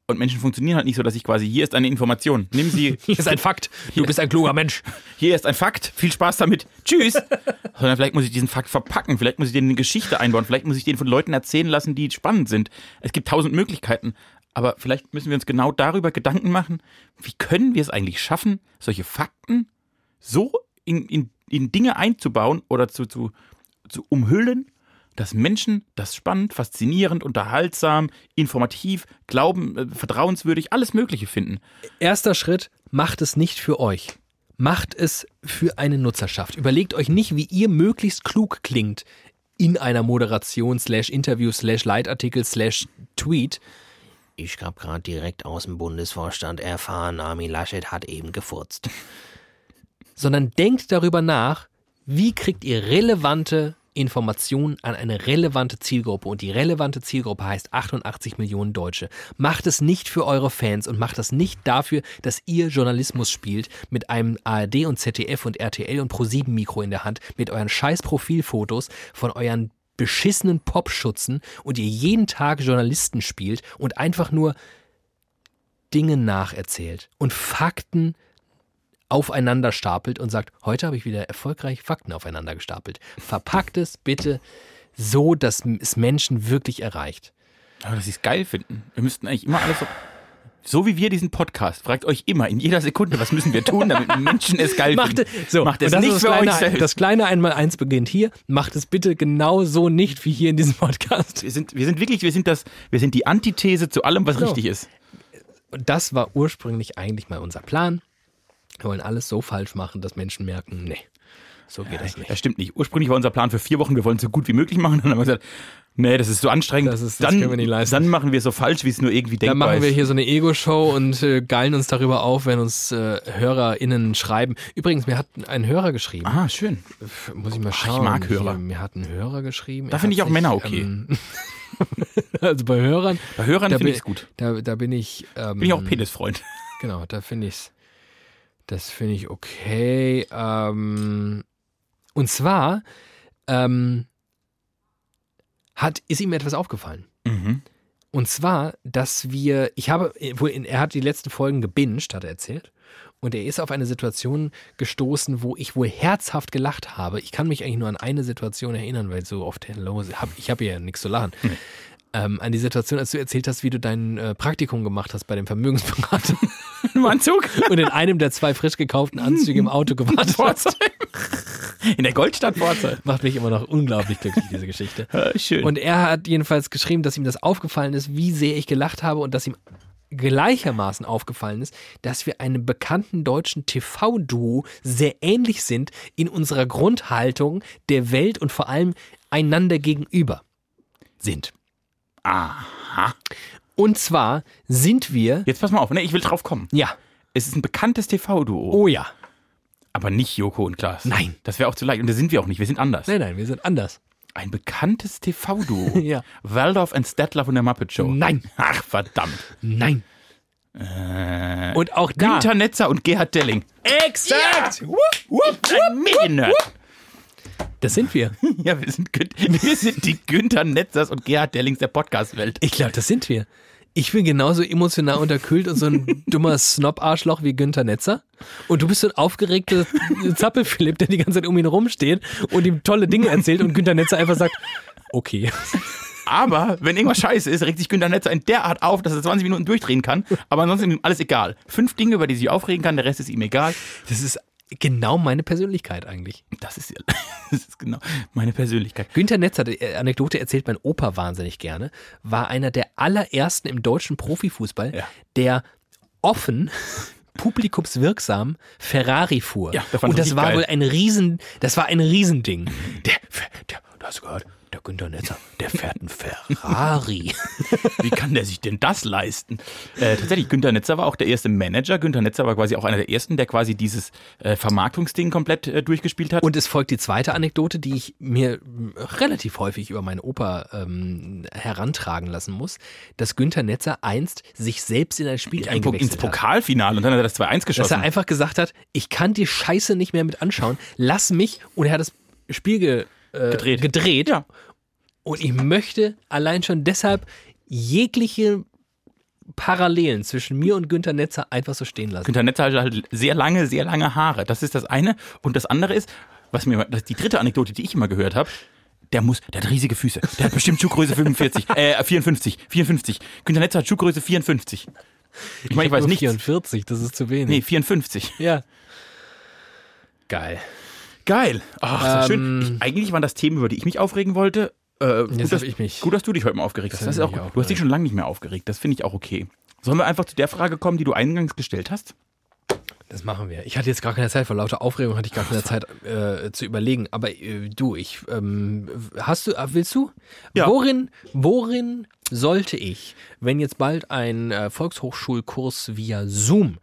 S1: Und Menschen funktionieren halt nicht so, dass ich quasi, hier ist eine Information, nimm sie,
S2: Hier ist ein Fakt. Du bist ein kluger Mensch.
S1: hier ist ein Fakt, viel Spaß damit, tschüss. Sondern vielleicht muss ich diesen Fakt verpacken, vielleicht muss ich den in eine Geschichte einbauen, vielleicht muss ich den von Leuten erzählen lassen, die spannend sind. Es gibt tausend Möglichkeiten, aber vielleicht müssen wir uns genau darüber Gedanken machen, wie können wir es eigentlich schaffen, solche Fakten so in, in, in Dinge einzubauen oder zu, zu, zu umhüllen, dass Menschen das spannend, faszinierend, unterhaltsam, informativ, glauben, äh, vertrauenswürdig, alles Mögliche finden.
S2: Erster Schritt, macht es nicht für euch. Macht es für eine Nutzerschaft. Überlegt euch nicht, wie ihr möglichst klug klingt in einer Moderation slash Interview slash Leitartikel slash Tweet.
S4: Ich hab gerade direkt aus dem Bundesvorstand erfahren, Armin Laschet hat eben gefurzt.
S2: sondern denkt darüber nach, wie kriegt ihr relevante Informationen an eine relevante Zielgruppe. Und die relevante Zielgruppe heißt 88 Millionen Deutsche. Macht es nicht für eure Fans und macht es nicht dafür, dass ihr Journalismus spielt mit einem ARD und ZDF und RTL und Pro7 Mikro in der Hand, mit euren scheiß Profilfotos von euren beschissenen Popschutzen und ihr jeden Tag Journalisten spielt und einfach nur Dinge nacherzählt und Fakten aufeinander stapelt und sagt, heute habe ich wieder erfolgreich Fakten aufeinander gestapelt. Verpackt es bitte so, dass es Menschen wirklich erreicht.
S1: Aber dass sie es geil finden. Wir müssten eigentlich immer alles so. So wie wir diesen Podcast. Fragt euch immer in jeder Sekunde, was müssen wir tun, damit Menschen es geil
S2: Macht
S1: finden.
S2: so,
S1: Macht es nicht für
S2: kleine,
S1: euch selbst.
S2: Das kleine Einmal-Eins beginnt hier. Macht es bitte genau so nicht wie hier in diesem Podcast.
S1: wir sind, wir sind wirklich, wir sind das, wir sind die Antithese zu allem, was
S2: Genau.
S1: richtig ist.
S2: das war ursprünglich eigentlich mal unser Plan. Wir wollen alles so falsch machen, dass Menschen merken, nee, so geht das nicht.
S1: Das stimmt nicht. Ursprünglich war unser Plan für vier Wochen, wir wollen es so gut wie möglich machen. Und dann haben wir gesagt, nee, das ist so anstrengend.
S2: Das ist- das
S1: dann,
S2: können wir nicht leisten.
S1: dann machen wir es so falsch, wie es nur irgendwie
S2: Dann
S1: denkbar
S2: machen wir
S1: ist.
S2: hier so eine Ego-Show und äh, geilen uns darüber auf, wenn uns äh, HörerInnen schreiben. Übrigens, mir hat ein Hörer geschrieben.
S1: Ah, schön.
S2: Muss ich mal
S1: ich
S2: schauen.
S1: mag Hörer.
S2: Hier, mir hat ein Hörer geschrieben.
S1: Da finde ich auch
S2: sich,
S1: Männer okay.
S2: Ähm, also bei Hörern,
S1: Bei Hörern
S2: da
S1: finde
S2: bin,
S1: ich es gut.
S2: da, da bin ich. Ähm,
S1: Bin ich auch Penisfreund.
S2: Genau, da finde ich Das finde ich okay. Ähm, und zwar ähm, hat, ist ihm etwas aufgefallen.
S1: Mhm.
S2: Und zwar, dass wir, ich habe, er hat die letzten Folgen gebinged, hat er erzählt. Und er ist auf eine Situation gestoßen, wo ich wohl herzhaft gelacht habe. Ich kann mich eigentlich nur an eine Situation erinnern, weil so oft Hello, hab, ich habe ja nichts zu lachen. Ähm, an die Situation, als du erzählt hast, wie du dein äh, Praktikum gemacht hast bei dem Vermögensberater
S1: Im Anzug?
S2: und in einem der zwei frisch gekauften Anzüge im Auto gewartet hast.
S1: In der Goldstadt Pforzheim.
S2: Macht mich immer noch unglaublich glücklich, diese Geschichte.
S1: Schön.
S2: Und er hat jedenfalls geschrieben, dass ihm das aufgefallen ist, wie sehr ich gelacht habe und dass ihm gleichermaßen aufgefallen ist, dass wir einem bekannten deutschen TV-Duo sehr ähnlich sind in unserer Grundhaltung der Welt und vor allem einander gegenüber sind.
S1: Aha.
S2: Und zwar sind wir,
S1: Jetzt pass mal auf, ne? ich will drauf kommen.
S2: ja,
S1: Es ist ein bekanntes TV-Duo,
S2: oh ja,
S1: aber nicht Joko und Klaas.
S2: Nein.
S1: Das wäre auch zu leicht. Und da sind wir auch nicht. Wir sind anders.
S2: nein, nein, wir sind anders.
S1: Ein bekanntes TV-Duo.
S2: Ja.
S1: Waldorf und Statler von der Muppet Show.
S2: Nein.
S1: Ach, verdammt.
S2: Nein.
S1: Äh,
S2: Und auch da,
S1: Günther Netzer und Gerhard Delling. Exakt! Ein Mediennerd.
S2: Das sind wir.
S1: Ja, wir sind, Gün- wir sind die Günther Netzers und Gerhard Dellings der Podcast-Welt.
S2: Ich glaube, das sind wir. Ich bin genauso emotional unterkühlt und so ein dummer Snob-Arschloch wie Günther Netzer. Und du bist so ein aufgeregter Zappelphilipp, der die ganze Zeit um ihn rumsteht und ihm tolle Dinge erzählt und Günther Netzer einfach sagt, okay.
S1: Aber wenn irgendwas scheiße ist, regt sich Günther Netzer in der Art auf, dass er 20 Minuten durchdrehen kann. Aber ansonsten ist ihm alles egal. Fünf Dinge, über die sich aufregen kann, der Rest ist ihm egal.
S2: Das ist genau meine Persönlichkeit eigentlich.
S1: Das ist, das ist genau meine Persönlichkeit.
S2: Günther Netzer, die äh, Anekdote erzählt mein Opa wahnsinnig gerne, war einer der allerersten im deutschen Profifußball,
S1: Ja.
S2: der offen publikumswirksam Ferrari fuhr.
S1: Ja,
S2: und
S1: das
S2: war
S1: geil.
S2: wohl ein Riesen, das war ein Riesending. Der, der, du hast gehört, der Günther Netzer, der fährt einen Ferrari.
S1: Wie kann der sich denn das leisten? Äh, tatsächlich, Günther Netzer war auch der erste Manager. Günther Netzer war quasi auch einer der ersten, der quasi dieses äh, Vermarktungsding komplett äh, durchgespielt hat.
S2: Und es folgt die zweite Anekdote, die ich mir m, relativ häufig über meinen Opa ähm, herantragen lassen muss, dass Günther Netzer einst sich selbst in ein Spiel
S1: ins
S2: eingewechselt hat.
S1: Pokalfinale und dann hat er das 2-1
S2: Dass
S1: geschossen.
S2: er einfach gesagt hat, ich kann die Scheiße nicht mehr mit anschauen, lass mich, und er hat das Spiel ge, äh,
S1: Gedreht.
S2: gedreht.
S1: Ja.
S2: Und ich möchte allein schon deshalb jegliche Parallelen zwischen mir und Günther Netzer einfach so stehen lassen.
S1: Günther Netzer hatte halt sehr lange, sehr lange Haare. Das ist das eine. Und das andere ist, was mir, das ist die dritte Anekdote, die ich immer gehört habe. Der muss, der hat riesige Füße. Der hat bestimmt Schuhgröße 45, äh, 54, 54. Günther Netzer hat Schuhgröße 54. Ich meine, ich weiß nicht.
S2: 44, das ist zu wenig.
S1: Nee, 54.
S2: Ja. Geil.
S1: Geil. Ach,
S2: Ähm,
S1: schön. Ich, eigentlich waren das Themen, über die ich mich aufregen wollte. Äh, gut, dass,
S2: ich mich-
S1: gut, dass du dich heute mal aufgeregt hast. Das ist auch gut. Du hast dich
S2: aufgeregt.
S1: schon lange nicht mehr aufgeregt. Das finde ich auch okay. Sollen wir einfach zu der Frage kommen, die du eingangs gestellt hast?
S2: Das machen wir. Ich hatte jetzt gar keine Zeit, vor lauter Aufregung hatte ich gar keine Zeit äh, zu überlegen. Aber äh, du, ich, ähm, hast du, äh, willst du?
S1: Ja.
S2: Worin, worin sollte ich, wenn jetzt bald ein äh, Volkshochschulkurs via Zoom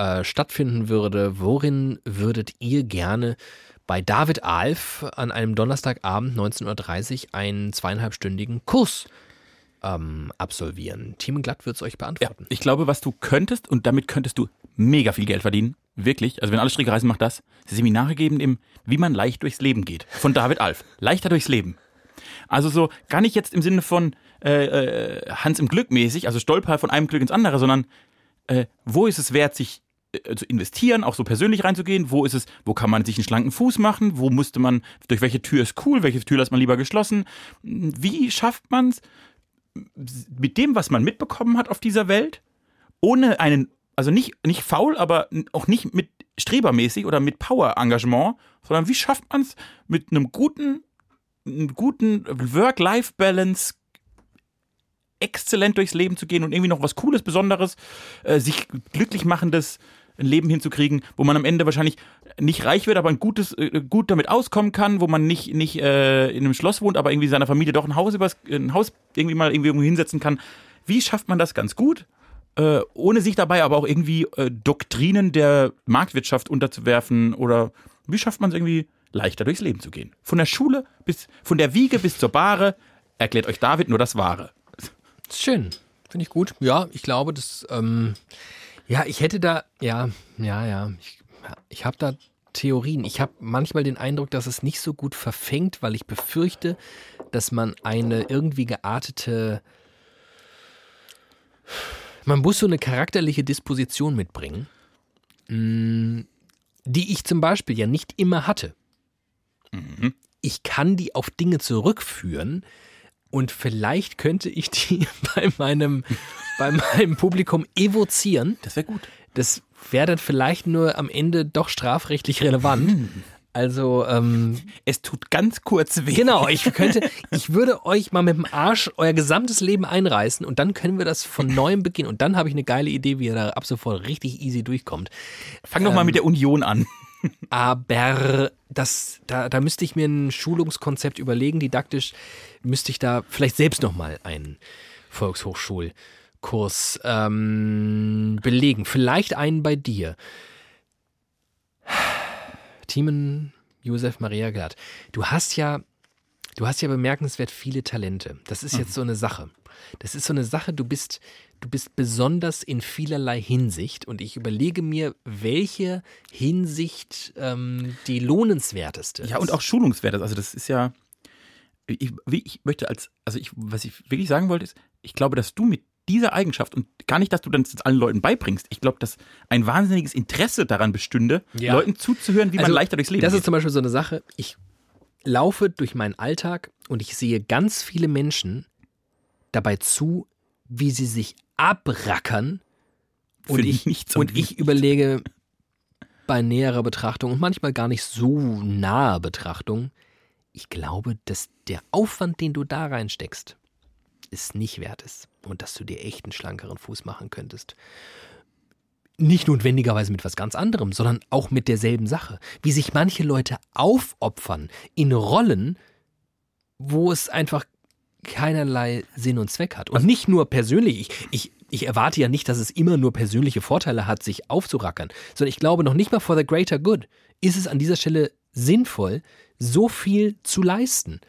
S2: äh, stattfinden würde, worin würdet ihr gerne bei David Alf an einem Donnerstagabend 19.30 Uhr einen zweieinhalbstündigen Kurs ähm, absolvieren? Team Glatt wird es euch beantworten.
S1: Ich glaube, was du könntest, und damit könntest du mega viel Geld verdienen, wirklich, also wenn alle Stricke reisen, macht das, Seminare geben im Wie man leicht durchs Leben geht, von David Alf. Leichter durchs Leben. Also so, gar nicht jetzt im Sinne von äh, äh, Hans im Glück mäßig, also Stolper von einem Glück ins andere, sondern äh, wo ist es wert, sich äh, zu investieren, auch so persönlich reinzugehen, wo ist es, wo kann man sich einen schlanken Fuß machen, wo musste man, durch welche Tür ist cool, welche Tür lässt man lieber geschlossen, wie schafft man es, mit dem, was man mitbekommen hat auf dieser Welt, ohne einen, also nicht, nicht faul, aber auch nicht mit strebermäßig oder mit Power-Engagement, sondern wie schafft man es mit einem guten, einem guten Work-Life-Balance exzellent durchs Leben zu gehen und irgendwie noch was Cooles, Besonderes, äh, sich glücklich machendes ein Leben hinzukriegen, wo man am Ende wahrscheinlich nicht reich wird, aber ein gutes, äh, gut damit auskommen kann, wo man nicht, nicht äh, in einem Schloss wohnt, aber irgendwie seiner Familie doch ein Haus übers, ein Haus irgendwie mal irgendwie irgendwo hinsetzen kann. Wie schafft man das ganz gut? Äh, ohne sich dabei aber auch irgendwie äh, Doktrinen der Marktwirtschaft unterzuwerfen oder wie schafft man es irgendwie leichter durchs Leben zu gehen? Von der Schule bis, von der Wiege bis zur Bahre erklärt euch David nur das Wahre.
S2: Schön. Finde ich gut. Ja, ich glaube, das, ähm, ja, ich hätte da, ja, ja, ja, ich, ich habe da Theorien. Ich habe manchmal den Eindruck, dass es nicht so gut verfängt, weil ich befürchte, dass man eine irgendwie geartete, man muss so eine charakterliche Disposition mitbringen, mh, die ich zum Beispiel ja nicht immer hatte. Ich kann die auf Dinge zurückführen und vielleicht könnte ich die bei meinem, bei meinem Publikum evozieren.
S1: Das wäre gut.
S2: Das wäre dann vielleicht nur am Ende doch strafrechtlich relevant. Also, ähm,
S1: Es tut ganz kurz weh.
S2: genau, ich könnte, ich würde euch mal mit dem Arsch euer gesamtes Leben einreißen und dann können wir das von neuem beginnen. Und dann habe ich eine geile Idee, wie ihr da ab sofort richtig easy durchkommt.
S1: Fang doch mal mit der Union an.
S2: Aber das, da, da müsste ich mir ein Schulungskonzept überlegen. Didaktisch müsste ich da vielleicht selbst nochmal einen Volkshochschulkurs ähm, belegen. Vielleicht einen bei dir. Thiemen Josef Maria Glatt. Du hast ja, du hast ja bemerkenswert viele Talente. Das ist jetzt so eine Sache. Das ist so eine Sache, du bist, du bist besonders in vielerlei Hinsicht und ich überlege mir, welche Hinsicht ähm, die lohnenswerteste ist.
S1: Ja, und auch schulungswert. Also das ist ja, ich, ich möchte als, also ich, was ich wirklich sagen wollte, ist, ich glaube, dass du mit dieser Eigenschaft und gar nicht, dass du dann allen Leuten beibringst. Ich glaube, dass ein wahnsinniges Interesse daran bestünde,
S2: Ja.
S1: Leuten zuzuhören, wie man
S2: Also,
S1: leichter durchs Leben
S2: Das ist
S1: geht.
S2: zum Beispiel so eine Sache. Ich laufe durch meinen Alltag und ich sehe ganz viele Menschen dabei zu, wie sie sich abrackern.
S1: Für
S2: Und ich,
S1: nichts
S2: und ich überlege bei näherer Betrachtung und manchmal gar nicht so naher Betrachtung, ich glaube, dass der Aufwand, den du da reinsteckst, es nicht wert ist. Und dass du dir echt einen schlankeren Fuß machen könntest nicht notwendigerweise mit was ganz anderem, sondern auch mit derselben Sache. Wie sich manche Leute aufopfern in Rollen, wo es einfach keinerlei Sinn und Zweck hat. Und nicht nur persönlich. Ich, ich, ich erwarte ja nicht, dass es immer nur persönliche Vorteile hat, sich aufzurackern, sondern ich glaube noch nicht mal for the greater good ist es an dieser Stelle sinnvoll, so viel zu leisten.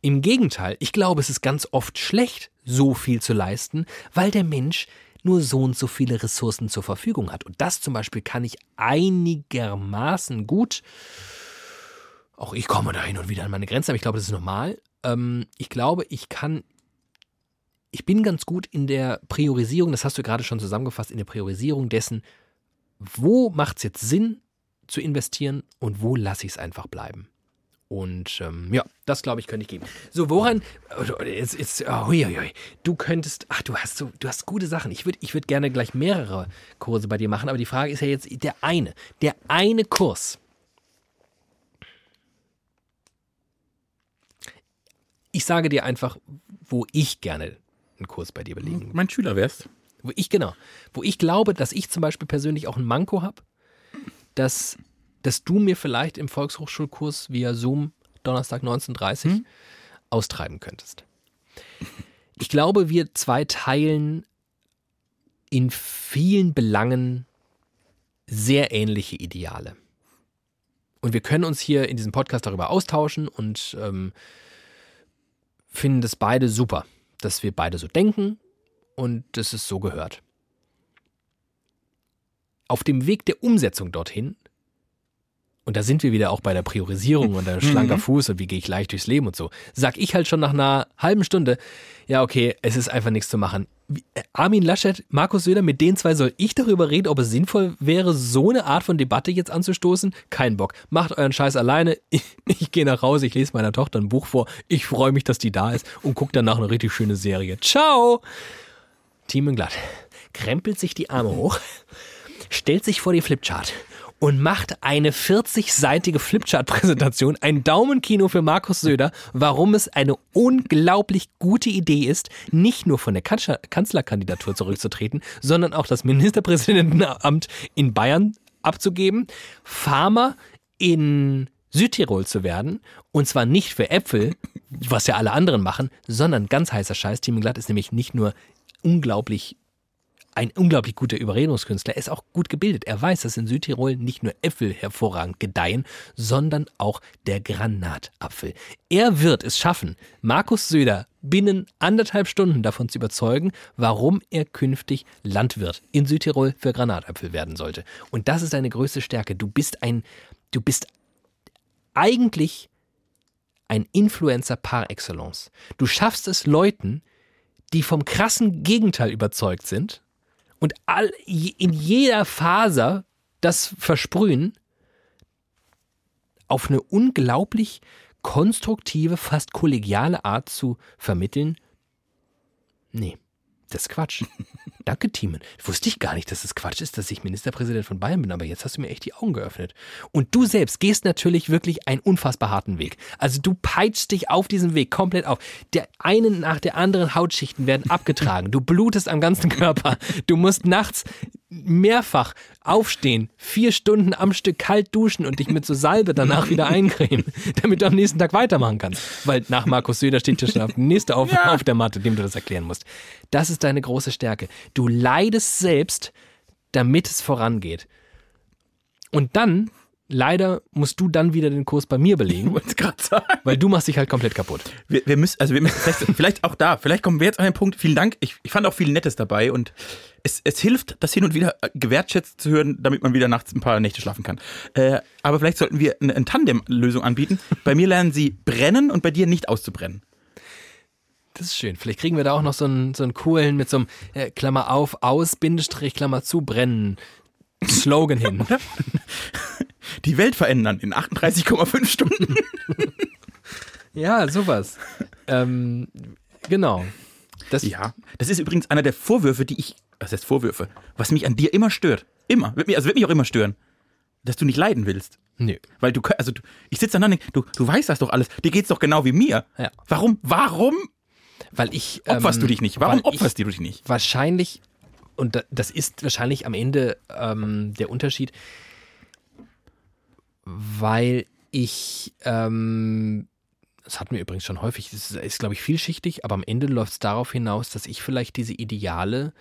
S2: Im Gegenteil, ich glaube, es ist ganz oft schlecht, so viel zu leisten, weil der Mensch nur so und so viele Ressourcen zur Verfügung hat. Und das zum Beispiel kann ich einigermaßen gut. Auch ich komme da hin und wieder an meine Grenzen, aber ich glaube, das ist normal. Ähm, ich glaube, ich kann. Ich bin ganz gut in der Priorisierung, das hast du gerade schon zusammengefasst, in der Priorisierung dessen, wo macht es jetzt Sinn zu investieren und wo lasse ich es einfach bleiben. Und ähm, ja, das glaube ich, könnte ich geben. So, woran, jetzt, jetzt, oh, du könntest, ach, du hast so, du hast gute Sachen. Ich würde ich würd gerne gleich mehrere Kurse bei dir machen, aber die Frage ist ja jetzt der eine, der eine Kurs. Ich sage dir einfach, wo ich gerne einen Kurs bei dir belegen
S1: mein Schüler wärst.
S2: wo ich, genau, wo ich glaube, dass ich zum Beispiel persönlich auch ein Manko habe, dass, dass du mir vielleicht im Volkshochschulkurs via Zoom Donnerstag 19.30 austreiben könntest. Ich glaube, wir zwei teilen in vielen Belangen sehr ähnliche Ideale. Und wir können uns hier in diesem Podcast darüber austauschen und ähm, finden das beide super, dass wir beide so denken und dass es so gehört. Auf dem Weg der Umsetzung dorthin, und da sind wir wieder auch bei der Priorisierung und der schlanker Fuß und wie gehe ich leicht durchs Leben und so, sag ich halt schon nach einer halben Stunde, ja okay, es ist einfach nichts zu machen. Äh, Armin Laschet, Markus Söder, mit den zwei soll ich darüber reden, ob es sinnvoll wäre, so eine Art von Debatte jetzt anzustoßen? Kein Bock. Macht euren Scheiß alleine. Ich, ich gehe nach Hause, ich lese meiner Tochter ein Buch vor. Ich freue mich, dass die da ist und gucke danach eine richtig schöne Serie. Ciao! Team in glatt krempelt sich die Arme hoch, stellt sich vor die Flipchart und macht eine 40-seitige Flipchart-Präsentation, ein Daumenkino für Markus Söder, warum es eine unglaublich gute Idee ist, nicht nur von der Kanzler Kanzlerkandidatur zurückzutreten, sondern auch das Ministerpräsidentenamt in Bayern abzugeben, Farmer in Südtirol zu werden. Und zwar nicht für Äpfel, was ja alle anderen machen, sondern ganz heißer Scheiß. Timmy Glatt ist nämlich nicht nur unglaublich ein unglaublich guter Überredungskünstler. Er ist auch gut gebildet. Er weiß, dass in Südtirol nicht nur Äpfel hervorragend gedeihen, sondern auch der Granatapfel. Er wird es schaffen, Markus Söder binnen anderthalb Stunden davon zu überzeugen, warum er künftig Landwirt in Südtirol für Granatapfel werden sollte. Und das ist deine größte Stärke. Du bist ein, du bist eigentlich ein Influencer par excellence. Du schaffst es Leuten, die vom krassen Gegenteil überzeugt sind und all, in jeder Faser das versprühen, auf eine unglaublich konstruktive, fast kollegiale Art zu vermitteln. Nee. Das ist Quatsch. Danke, Thiemen. Wusste ich gar nicht, dass es Quatsch ist, dass ich Ministerpräsident von Bayern bin, aber jetzt hast du mir echt die Augen geöffnet. Und du selbst gehst natürlich wirklich einen unfassbar harten Weg. Also du peitschst dich auf diesem Weg komplett auf. Der eine nach der anderen Hautschichten werden abgetragen. Du blutest am ganzen Körper. Du musst nachts mehrfach aufstehen, vier Stunden am Stück kalt duschen und dich mit so Salbe danach wieder eincremen, damit du am nächsten Tag weitermachen kannst. Weil nach Markus Söder steht ja schon der nächste auf, ja. auf der Matte, dem du das erklären musst. Das ist deine große Stärke. Du leidest selbst, damit es vorangeht. Und dann Leider musst du dann wieder den Kurs bei mir belegen.
S1: Wollte gerade sagen.
S2: Weil du machst dich halt komplett kaputt.
S1: Wir, wir müssen, also wir müssen, vielleicht, vielleicht auch da, vielleicht kommen wir jetzt an den Punkt. Vielen Dank. Ich, ich fand auch viel Nettes dabei und es, es hilft, das hin und wieder gewertschätzt zu hören, damit man wieder nachts ein paar Nächte schlafen kann. Äh, aber vielleicht sollten wir eine, eine Tandem-Lösung anbieten. Bei mir lernen sie brennen und bei dir nicht auszubrennen.
S2: Das ist schön. Vielleicht kriegen wir da auch noch so einen, so einen coolen mit so einem äh, Klammer auf, aus, Bindestrich, Klammer zu, brennen. Slogan hin.
S1: Die Welt verändern in 38,5 Stunden.
S2: ja, sowas. Ähm, genau.
S1: Das ja, das ist übrigens einer der Vorwürfe, die ich, was heißt Vorwürfe, was mich an dir immer stört. Immer. Also wird mich auch immer stören. Dass du nicht leiden willst.
S2: Nö.
S1: Weil du, also du, ich sitze dann und denke, du, du weißt das doch alles. Dir geht's doch genau wie mir.
S2: Ja.
S1: Warum, warum
S2: weil ich.
S1: Opferst
S2: ähm,
S1: du dich nicht? Warum opferst du dich nicht?
S2: Wahrscheinlich, und das ist wahrscheinlich am Ende ähm, der Unterschied, weil ich, ähm, das hatten wir übrigens schon häufig, das ist, ist glaube ich, vielschichtig, aber am Ende läuft es darauf hinaus, dass ich vielleicht diese Ideale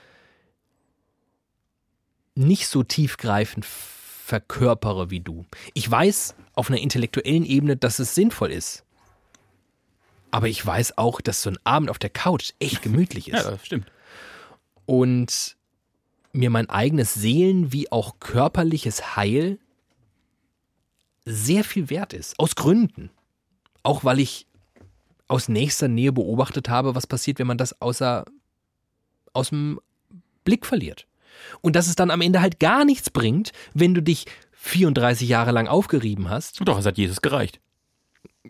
S2: nicht so tiefgreifend verkörpere wie du. Ich weiß auf einer intellektuellen Ebene, dass es sinnvoll ist. Aber ich weiß auch, dass so ein Abend auf der Couch echt gemütlich ist.
S1: Ja, das stimmt.
S2: Und mir mein eigenes Seelen- wie auch körperliches Heil sehr viel wert ist. Aus Gründen. Auch weil ich aus nächster Nähe beobachtet habe, was passiert, wenn man das außer, aus dem Blick verliert. Und dass es dann am Ende halt gar nichts bringt, wenn du dich 34 Jahre lang aufgerieben hast.
S1: Doch, es hat Jesus gereicht.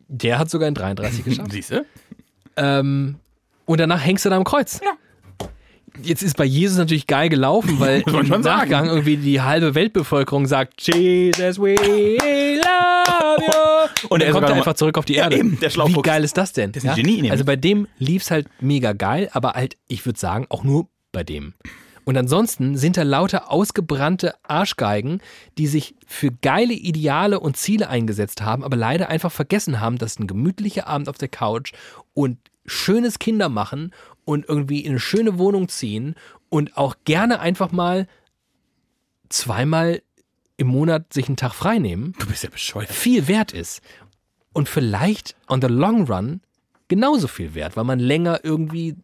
S2: Der hat sogar in 33 geschafft.
S1: Siehst du?
S2: Ähm, und danach hängst du da am Kreuz.
S1: Ja
S2: jetzt ist bei Jesus natürlich geil gelaufen, weil im Nachgang sagen. irgendwie die halbe Weltbevölkerung sagt, Jesus, we love you. Und er kommt dann einfach zurück auf die Erde.
S1: Ja, eben, der
S2: Wie geil ist das denn?
S1: Das ist ein Genie. Nämlich.
S2: Also bei dem lief es halt mega geil, aber halt, ich würde sagen, auch nur bei dem. Und ansonsten sind da lauter ausgebrannte Arschgeigen, die sich für geile Ideale und Ziele eingesetzt haben, aber leider einfach vergessen haben, dass ein gemütlicher Abend auf der Couch und schönes Kinder machen und irgendwie in eine schöne Wohnung ziehen und auch gerne einfach mal zweimal im Monat sich einen Tag frei nehmen.
S1: Du bist ja bescheuert.
S2: Viel wert ist. Und vielleicht on the long run genauso viel wert, weil man länger irgendwie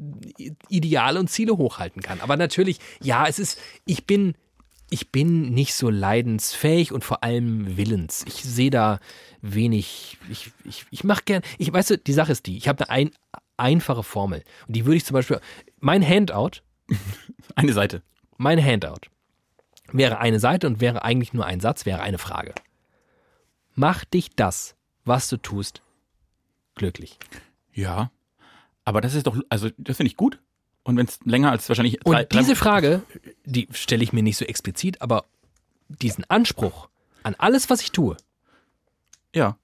S2: Ideale und Ziele hochhalten kann. Aber natürlich, ja, es ist, ich bin, ich bin nicht so leidensfähig und vor allem willens. Ich sehe da wenig, ich, ich, ich mache gern, ich weißt du, die Sache ist die, ich habe eine ein, einfache Formel. Und die würde ich zum Beispiel, mein Handout.
S1: eine Seite.
S2: Mein Handout wäre eine Seite und wäre eigentlich nur ein Satz, wäre eine Frage. Mach dich das, was du tust, glücklich.
S1: Ja, aber das ist doch, also das finde ich gut. Und wenn es länger als wahrscheinlich
S2: drei, Und diese Frage, die stelle ich mir nicht so explizit, aber diesen Anspruch an alles, was ich tue.
S1: Ja.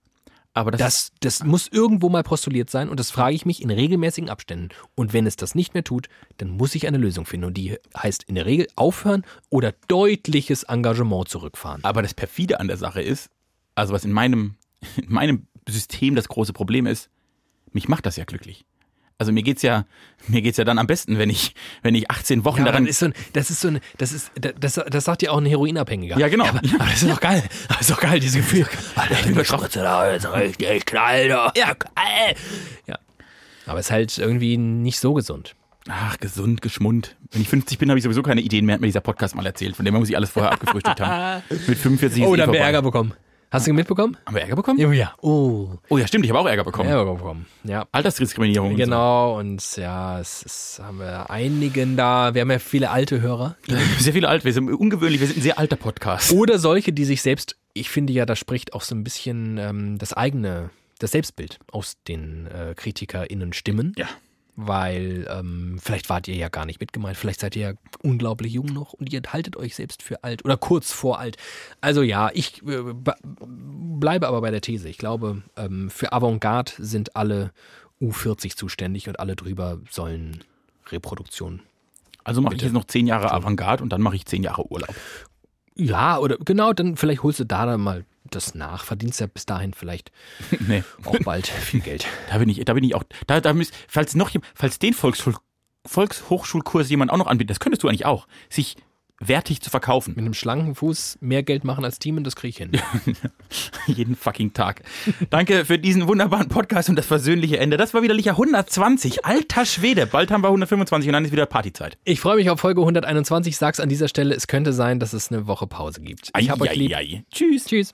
S1: Aber das,
S2: Das, das muss irgendwo mal postuliert sein und das frage ich mich in regelmäßigen Abständen. Und wenn es das nicht mehr tut, dann muss ich eine Lösung finden. Und die heißt in der Regel aufhören oder deutliches Engagement zurückfahren.
S1: aber das perfide an der Sache ist, also was in meinem, in meinem System das große Problem ist, mich macht das ja glücklich. Also mir geht's ja, mir geht's ja dann am besten, wenn ich, wenn ich 18 Wochen
S2: Ja,
S1: daran.
S2: das ist so ein, das ist so ein, das ist, das, das sagt ja auch ein Heroinabhängiger.
S1: Ja, genau.
S2: aber, aber das ist doch geil. Das ist doch geil, dieses Gefühl. Alter, ich bin
S4: da jetzt richtig knall doch.
S2: Ja, geil. Ja. Aber es ist halt irgendwie nicht so gesund.
S1: Ach, gesund, geschmund. Wenn ich 50 bin, habe ich sowieso keine Ideen mehr, hat mir dieser Podcast mal erzählt. Von dem muss ich alles vorher abgefrühstückt haben. Mit 45 ist
S2: Oh,
S1: eh
S2: da wir
S1: vorbei.
S2: Ärger bekommen. Hast du mitbekommen?
S1: Haben wir Ärger bekommen?
S2: Ja, ja. Oh.
S1: Oh ja, stimmt, ich habe auch Ärger bekommen.
S2: Ärger bekommen. Ja.
S1: Altersdiskriminierung. und
S2: Genau, und ja, es, es haben wir einigen da, wir haben ja viele alte Hörer.
S1: So. Sehr viele alt, wir sind ungewöhnlich, wir sind ein sehr alter Podcast.
S2: Oder solche, die sich selbst, ich finde ja, da spricht auch so ein bisschen ähm, das eigene, das Selbstbild aus den äh, KritikerInnen Stimmen.
S1: Ja.
S2: Weil ähm, vielleicht wart ihr ja gar nicht mitgemeint, vielleicht seid ihr ja unglaublich jung noch und ihr haltet euch selbst für alt oder kurz vor alt. Also ja, ich äh, be- bleibe aber bei der These. Ich glaube, ähm, für Avantgarde sind alle U40 zuständig und alle drüber sollen Reproduktion.
S1: Also mache ich jetzt noch 10 Jahre Avantgarde und dann mache ich 10 Jahre Urlaub.
S2: Ja, oder genau, dann vielleicht holst du da dann mal das nach, verdienst ja bis dahin vielleicht
S1: nee,
S2: auch bald viel Geld.
S1: da bin ich, da bin ich auch, da, da müsst, falls noch, falls den Volksschul, Volkshochschulkurs jemand auch noch anbietet, das könntest du eigentlich auch, sich wertig zu verkaufen.
S2: Mit einem schlanken Fuß mehr Geld machen als Team, das krieg ich hin.
S1: Jeden fucking Tag. Danke für diesen wunderbaren Podcast und das versöhnliche Ende. Das war wieder Licher 120. Alter Schwede. Bald haben wir 125 und dann ist wieder Partyzeit.
S2: Ich freue mich auf Folge 121, sag's an dieser Stelle, es könnte sein, dass es eine Woche Pause gibt. Ich hab euch lieb.
S1: Ei. Tschüss.
S2: Tschüss.